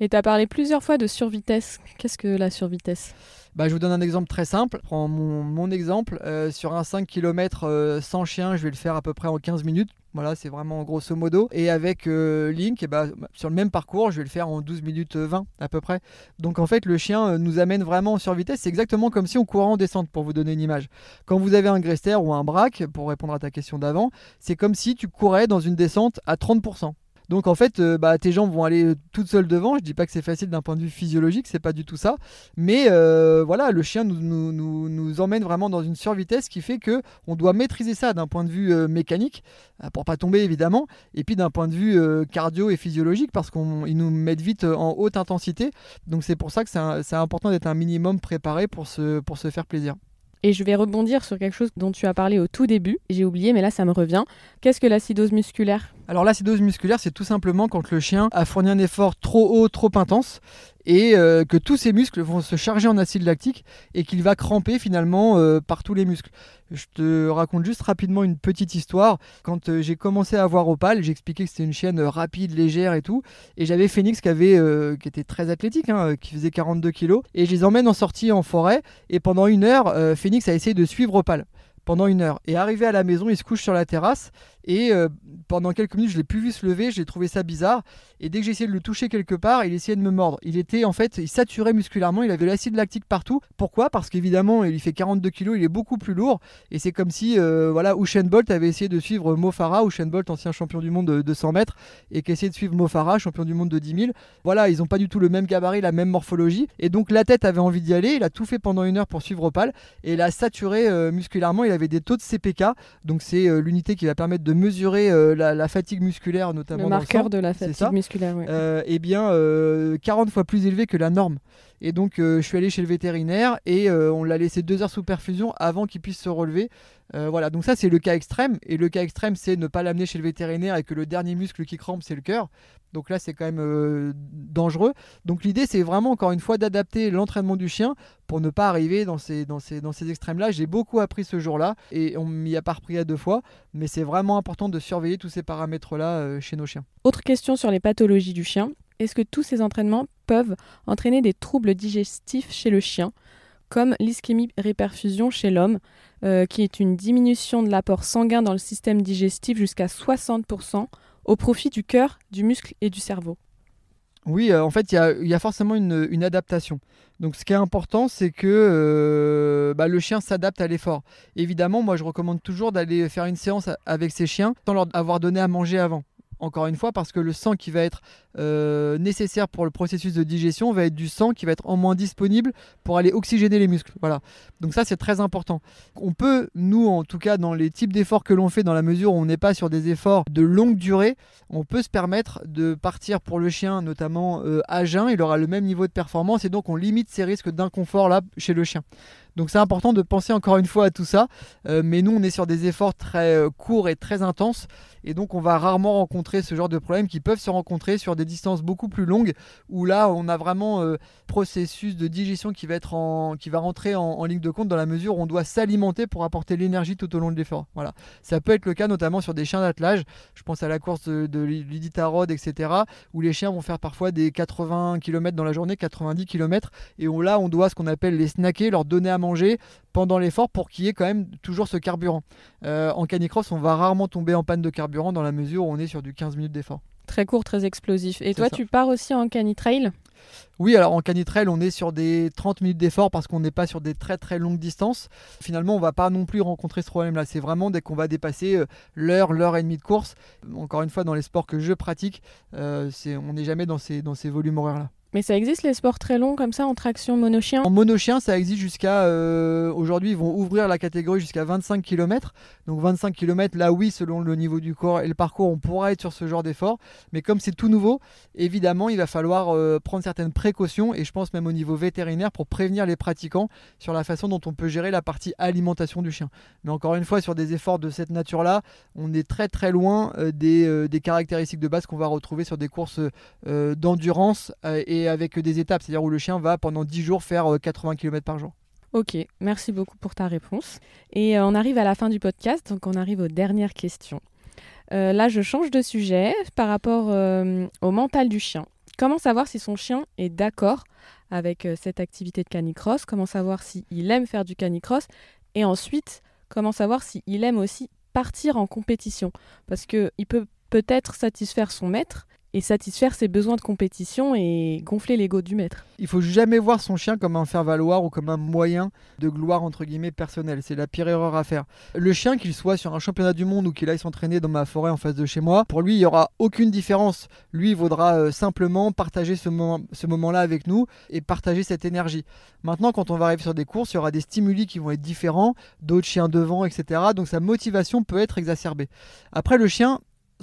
C: Et tu as parlé plusieurs fois de survitesse. Qu'est-ce que la survitesse?
B: Bah, je vous donne un exemple très simple. Prends mon, exemple. Euh, sur un 5 km euh, sans chien, je vais le faire à peu près en 15 minutes. Voilà, c'est vraiment grosso modo. Et avec euh, Link, eh bah, sur le même parcours, je vais le faire en 12 minutes 20 à peu près. Donc en fait, le chien nous amène vraiment en survitesse. C'est exactement comme si on courait en descente, pour vous donner une image. Quand vous avez un Grester ou un Braque, pour répondre à ta question d'avant, c'est comme si tu courais dans une descente à 30%. Donc en fait, euh, bah, tes jambes vont aller toutes seules devant. Je dis pas que c'est facile d'un point de vue physiologique, c'est pas du tout ça. Mais euh, voilà, le chien nous, emmène vraiment dans une survitesse qui fait que on doit maîtriser ça d'un point de vue euh, mécanique pour pas tomber évidemment, et puis d'un point de vue cardio et physiologique parce qu'il nous met vite en haute intensité. Donc c'est pour ça que c'est important d'être un minimum préparé pour se faire plaisir.
C: Et je vais rebondir sur quelque chose dont tu as parlé au tout début. J'ai oublié, mais là ça me revient. Qu'est-ce que l'acidose musculaire?
B: Alors l'acidose musculaire, c'est tout simplement quand le chien a fourni un effort trop haut, trop intense, et euh, que tous ses muscles vont se charger en acide lactique et qu'il va cramper finalement euh, par tous les muscles. Je te raconte juste rapidement une petite histoire. Quand euh, j'ai commencé à voir Opal, j'expliquais que c'était une chienne rapide, légère et tout, et j'avais Phoenix qui avait, qui était très athlétique, hein, qui faisait 42 kilos, et je les emmène en sortie en forêt, et pendant une heure, Phoenix a essayé de suivre Opal pendant une heure. Et arrivé à la maison, il se couche sur la terrasse. Et euh, pendant quelques minutes, je l'ai plus vu se lever. J'ai trouvé ça bizarre. Et dès que j'ai essayé de le toucher quelque part, il essayait de me mordre. Il était en fait, il saturait musculairement. Il avait l'acide lactique partout. Pourquoi? Parce qu'évidemment, il fait 42 kilos. Il est beaucoup plus lourd. Et c'est comme si, euh, voilà, Usain Bolt avait essayé de suivre Mo Farah. Usain Bolt, ancien champion du monde de 200 mètres, et qui de suivre Mo Farah, champion du monde de 10 000. Voilà, ils n'ont pas du tout le même gabarit, la même morphologie. Et donc la tête avait envie d'y aller. Il a tout fait pendant une heure pour suivre Opal. Et il a saturé euh, musculairement. Il avait des de CPK. Donc c'est l'unité qui va permettre de mesurer euh, la, fatigue musculaire, notamment. Le
C: marqueur de la fatigue musculaire.
B: et euh, eh bien, 40 fois plus élevé que la norme. Et donc, je suis allé chez le vétérinaire et on l'a laissé deux heures sous perfusion avant qu'il puisse se relever. voilà, donc ça c'est le cas extrême. Et le cas extrême, c'est ne pas l'amener chez le vétérinaire et que le dernier muscle qui crampe, c'est le cœur. Donc là, c'est quand même euh, dangereux. Donc l'idée, c'est vraiment, encore une fois, d'adapter l'entraînement du chien pour ne pas arriver dans ces, dans ces, dans ces extrêmes-là. J'ai beaucoup appris ce jour-là et on m'y a pas repris à deux fois. Mais c'est vraiment important de surveiller tous ces paramètres-là euh, chez nos chiens.
C: Autre question sur les pathologies du chien. Est-ce que tous ces entraînements peuvent entraîner des troubles digestifs chez le chien comme l'ischémie-réperfusion chez l'homme, euh, qui est une diminution de l'apport sanguin dans le système digestif jusqu'à 60%, au profit du cœur, du muscle et du cerveau?
B: Oui, euh, en fait, il y, a, forcément une, adaptation. Donc, ce qui est important, c'est que euh, bah, le chien s'adapte à l'effort. Évidemment, moi, je recommande toujours d'aller faire une séance avec ses chiens sans leur avoir donné à manger avant encore une fois, parce que le sang qui va être euh, nécessaire pour le processus de digestion va être du sang qui va être en moins disponible pour aller oxygéner les muscles. Voilà. Donc ça, c'est très important. On peut, nous, en tout cas, dans les types d'efforts que l'on fait, dans la mesure où on n'est pas sur des efforts de longue durée, on peut se permettre de partir pour le chien, notamment euh, à jeun. Il aura le même niveau de performance et donc on limite ces risques d'inconfort là chez le chien. Donc c'est important de penser encore une fois à tout ça. Euh, mais nous, on est sur des efforts très euh, courts et très intenses. Et donc on va rarement rencontrer ce genre de problèmes qui peuvent se rencontrer sur des distances beaucoup plus longues, où là, on a vraiment euh, processus de digestion qui va, être en, qui va rentrer en, ligne de compte dans la mesure où on doit s'alimenter pour apporter l'énergie tout au long de l'effort. Voilà. Ça peut être le cas notamment sur des chiens d'attelage. Je pense à la course de, de l'Iditarod, etc., où les chiens vont faire parfois des 80 km dans la journée, 90 km, et où là, on doit ce qu'on appelle les snacker, leur donner à manger pendant l'effort pour qu'il y ait quand même toujours ce carburant. Euh, en canicross, on va rarement tomber en panne de carburant dans la mesure où on est sur du 15 minutes d'effort.
C: Très court, très explosif. Et toi, tu pars aussi en canitrail
B: oui, alors en canitrail, on est sur des 30 minutes d'effort parce qu'on n'est pas sur des très très longues distances. Finalement, on va pas non plus rencontrer ce problème-là. C'est vraiment dès qu'on va dépasser euh, l'heure, l'heure et demie de course. Encore une fois, dans les sports que je pratique, euh, on n'est jamais dans ces, dans ces volumes horaires-là.
C: Mais ça existe les sports très longs comme ça en traction monochien
B: En monochien, ça existe jusqu'à. euh, Aujourd'hui, ils vont ouvrir la catégorie jusqu'à 25 km. Donc 25 km, là oui, selon le niveau du corps et le parcours, on pourra être sur ce genre d'effort. Mais comme c'est tout nouveau, évidemment, il va falloir euh, prendre certaines précautions et je pense même au niveau vétérinaire pour prévenir les pratiquants sur la façon dont on peut gérer la partie alimentation du chien. Mais encore une fois, sur des efforts de cette nature-là, on est très très loin euh, des, des caractéristiques de base qu'on va retrouver sur des courses d'endurance euh, avec des étapes, c'est-à-dire où le chien va pendant 10 jours faire euh, 80 km par jour.
C: Ok, merci beaucoup pour ta réponse. Et euh, on arrive à la fin du podcast, donc on arrive aux dernières questions. Euh, là, je change de sujet par rapport euh, au mental du chien. Comment savoir si son chien est d'accord avec euh, cette activité de canicross? Comment savoir s'il aime faire du canicross? Et ensuite, comment savoir s'il aime aussi partir en compétition? Parce qu'il peut peut-être satisfaire son maître et satisfaire ses besoins de compétition et gonfler l'ego du maître.
B: Il faut jamais voir son chien comme un faire-valoir ou comme un moyen de gloire entre guillemets personnel. C'est la pire erreur à faire. Le chien, qu'il soit sur un championnat du monde ou qu'il aille s'entraîner dans ma forêt en face de chez moi, pour lui, il y aura aucune différence. Lui, il vaudra euh, simplement partager ce, moment, ce moment-là avec nous et partager cette énergie. Maintenant, quand on va arriver sur des courses, il y aura des stimuli qui vont être différents, d'autres chiens devant, etc. Donc sa motivation peut être exacerbée. Après, le chien,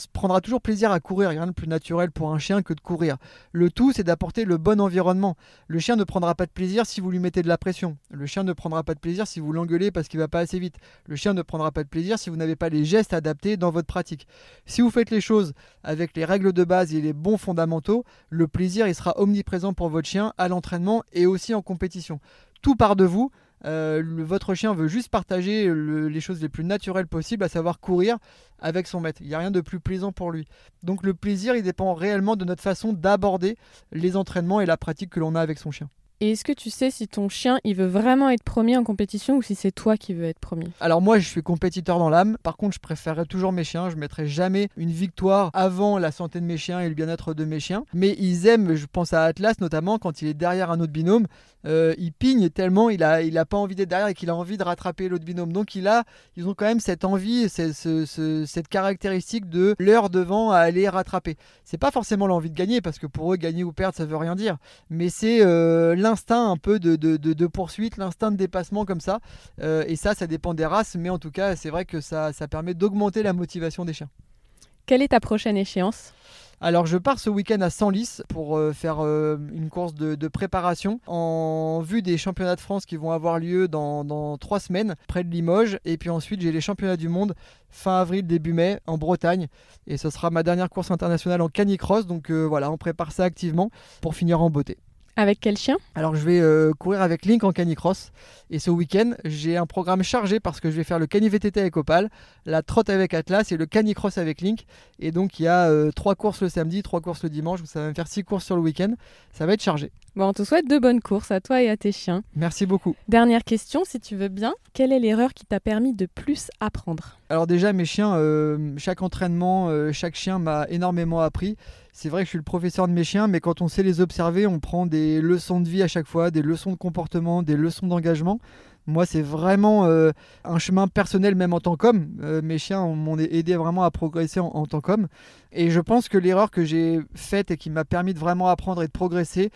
B: prendra toujours plaisir à courir. Rien de plus naturel pour un chien que de courir. Le tout, c'est d'apporter le bon environnement. Le chien ne prendra pas de plaisir si vous lui mettez de la pression. Le chien ne prendra pas de plaisir si vous l'engueulez parce qu'il va pas assez vite. Le chien ne prendra pas de plaisir si vous n'avez pas les gestes adaptés dans votre pratique. Si vous faites les choses avec les règles de base et les bons fondamentaux, le plaisir il sera omniprésent pour votre chien à l'entraînement et aussi en compétition. Tout part de vous. Euh, votre chien veut juste partager le- les choses les plus naturelles possibles, à savoir courir avec son maître. Il n'y a rien de plus plaisant pour lui. Donc le plaisir, il dépend réellement de notre façon d'aborder les entraînements et la pratique que l'on a avec son chien.
C: Et est-ce que tu sais si ton chien il veut vraiment être premier en compétition ou si c'est toi qui veux être premier?
B: Alors moi, je suis compétiteur dans l'âme. Par contre, je préférerais toujours mes chiens. Je mettrai jamais une victoire avant la santé de mes chiens et le bien-être de mes chiens. Mais ils aiment, je pense à Atlas notamment, quand il est derrière un autre binôme, euh, il pigne tellement, il a, il a pas envie d'être derrière et qu'il a envie de rattraper l'autre binôme. Donc a, ils ont quand même cette envie, c'est- ce- ce- cette caractéristique de l'heure devant à aller rattraper. C'est pas forcément l'envie de gagner parce que pour eux, gagner ou perdre, ça veut rien dire. Mais c'est euh, l'instinct un peu de, de- de- de poursuite, l'instinct de dépassement comme ça. Euh, et ça, ça dépend des races, mais en tout cas, c'est vrai que ça, ça permet d'augmenter la motivation des chiens.
C: Quelle est ta prochaine échéance?
B: Alors, je pars ce week-end à Senlis pour euh, faire euh, une course de, de préparation en vue des championnats de France qui vont avoir lieu dans, dans trois semaines près de Limoges. Et puis ensuite, j'ai les championnats du monde fin avril, début mai en Bretagne. Et ce sera ma dernière course internationale en canicross. Donc euh, voilà, on prépare ça activement pour finir en beauté.
C: Avec quel chien
B: Alors je vais euh, courir avec Link en canicross et ce week-end j'ai un programme chargé parce que je vais faire le cani VTT avec Opal, la trotte avec Atlas et le canicross avec Link. Et donc il y a euh, trois courses le samedi, trois courses le dimanche, donc ça va me faire six courses sur le week-end, ça va être chargé.
C: Bon, on te souhaite de bonnes courses à toi et à tes chiens.
B: Merci beaucoup.
C: Dernière question, si tu veux bien. Quelle est l'erreur qui t'a permis de plus apprendre?
B: Alors déjà mes chiens, euh, chaque entraînement, euh, chaque chien m'a énormément appris. C'est vrai que je suis le professeur de mes chiens, mais quand on sait les observer, on prend des leçons de vie à chaque fois, des leçons de comportement, des leçons d'engagement. Moi, c'est vraiment euh, un chemin personnel, même en tant qu'homme. Mes chiens m'ont aidé vraiment à progresser en, en tant qu'homme. Et je pense que l'erreur que j'ai faite et qui m'a permis de vraiment apprendre et de progresser,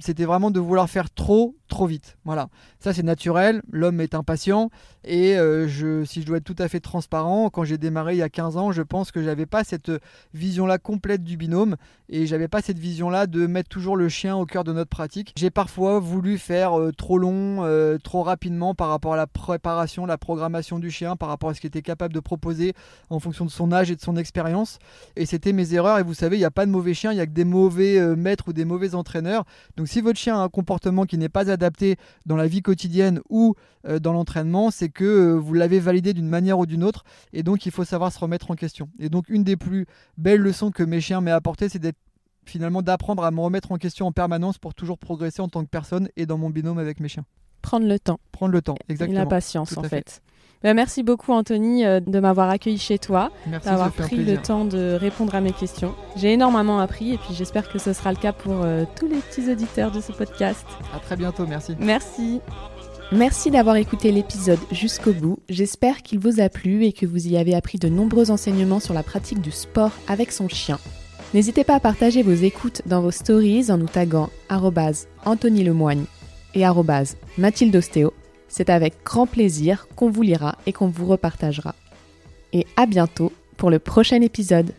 B: c'était vraiment de vouloir faire trop, trop vite. Voilà. Ça, c'est naturel. L'homme est impatient. Et euh, je, si je dois être tout à fait transparent, quand j'ai démarré il y a 15 ans, je pense que j'avais pas cette vision-là complète du binôme et j'avais pas cette vision-là de mettre toujours le chien au cœur de notre pratique. J'ai parfois voulu faire euh, trop long, euh, trop rapidement par rapport à la préparation, la programmation du chien, par rapport à ce qu'il était capable de proposer en fonction de son âge et de son expérience. Et c'était mes erreurs. Et vous savez, il n'y a pas de mauvais chiens, il n'y a que des mauvais euh, maîtres ou des mauvais entraîneurs. Donc si votre chien a un comportement qui n'est pas adapté dans la vie quotidienne ou euh, dans l'entraînement, c'est que euh, vous l'avez validé d'une manière ou d'une autre. Et donc il faut savoir se remettre en question. Et donc une des plus belles leçons que mes chiens m'aient apporté, c'est d'être finalement d'apprendre à me remettre en question en permanence pour toujours progresser en tant que personne et dans mon binôme avec mes chiens.
C: Prendre le temps.
B: Prendre le temps,
C: Et
B: exactement.
C: la patience, en fait. Ben, merci beaucoup, Anthony, euh, de m'avoir accueilli chez toi,
B: Merci,
C: d'avoir pris le temps de répondre à mes questions. J'ai énormément appris et puis j'espère que ce sera le cas pour euh, tous les petits auditeurs de ce podcast.
B: À très bientôt, merci.
C: Merci.
A: Merci d'avoir écouté l'épisode jusqu'au bout. J'espère qu'il vous a plu et que vous y avez appris de nombreux enseignements sur la pratique du sport avec son chien. N'hésitez pas à partager vos écoutes dans vos stories en nous taguant Anthony Lemoigne et Mathilde Ostéo. C'est avec grand plaisir qu'on vous lira et qu'on vous repartagera. Et à bientôt pour le prochain épisode.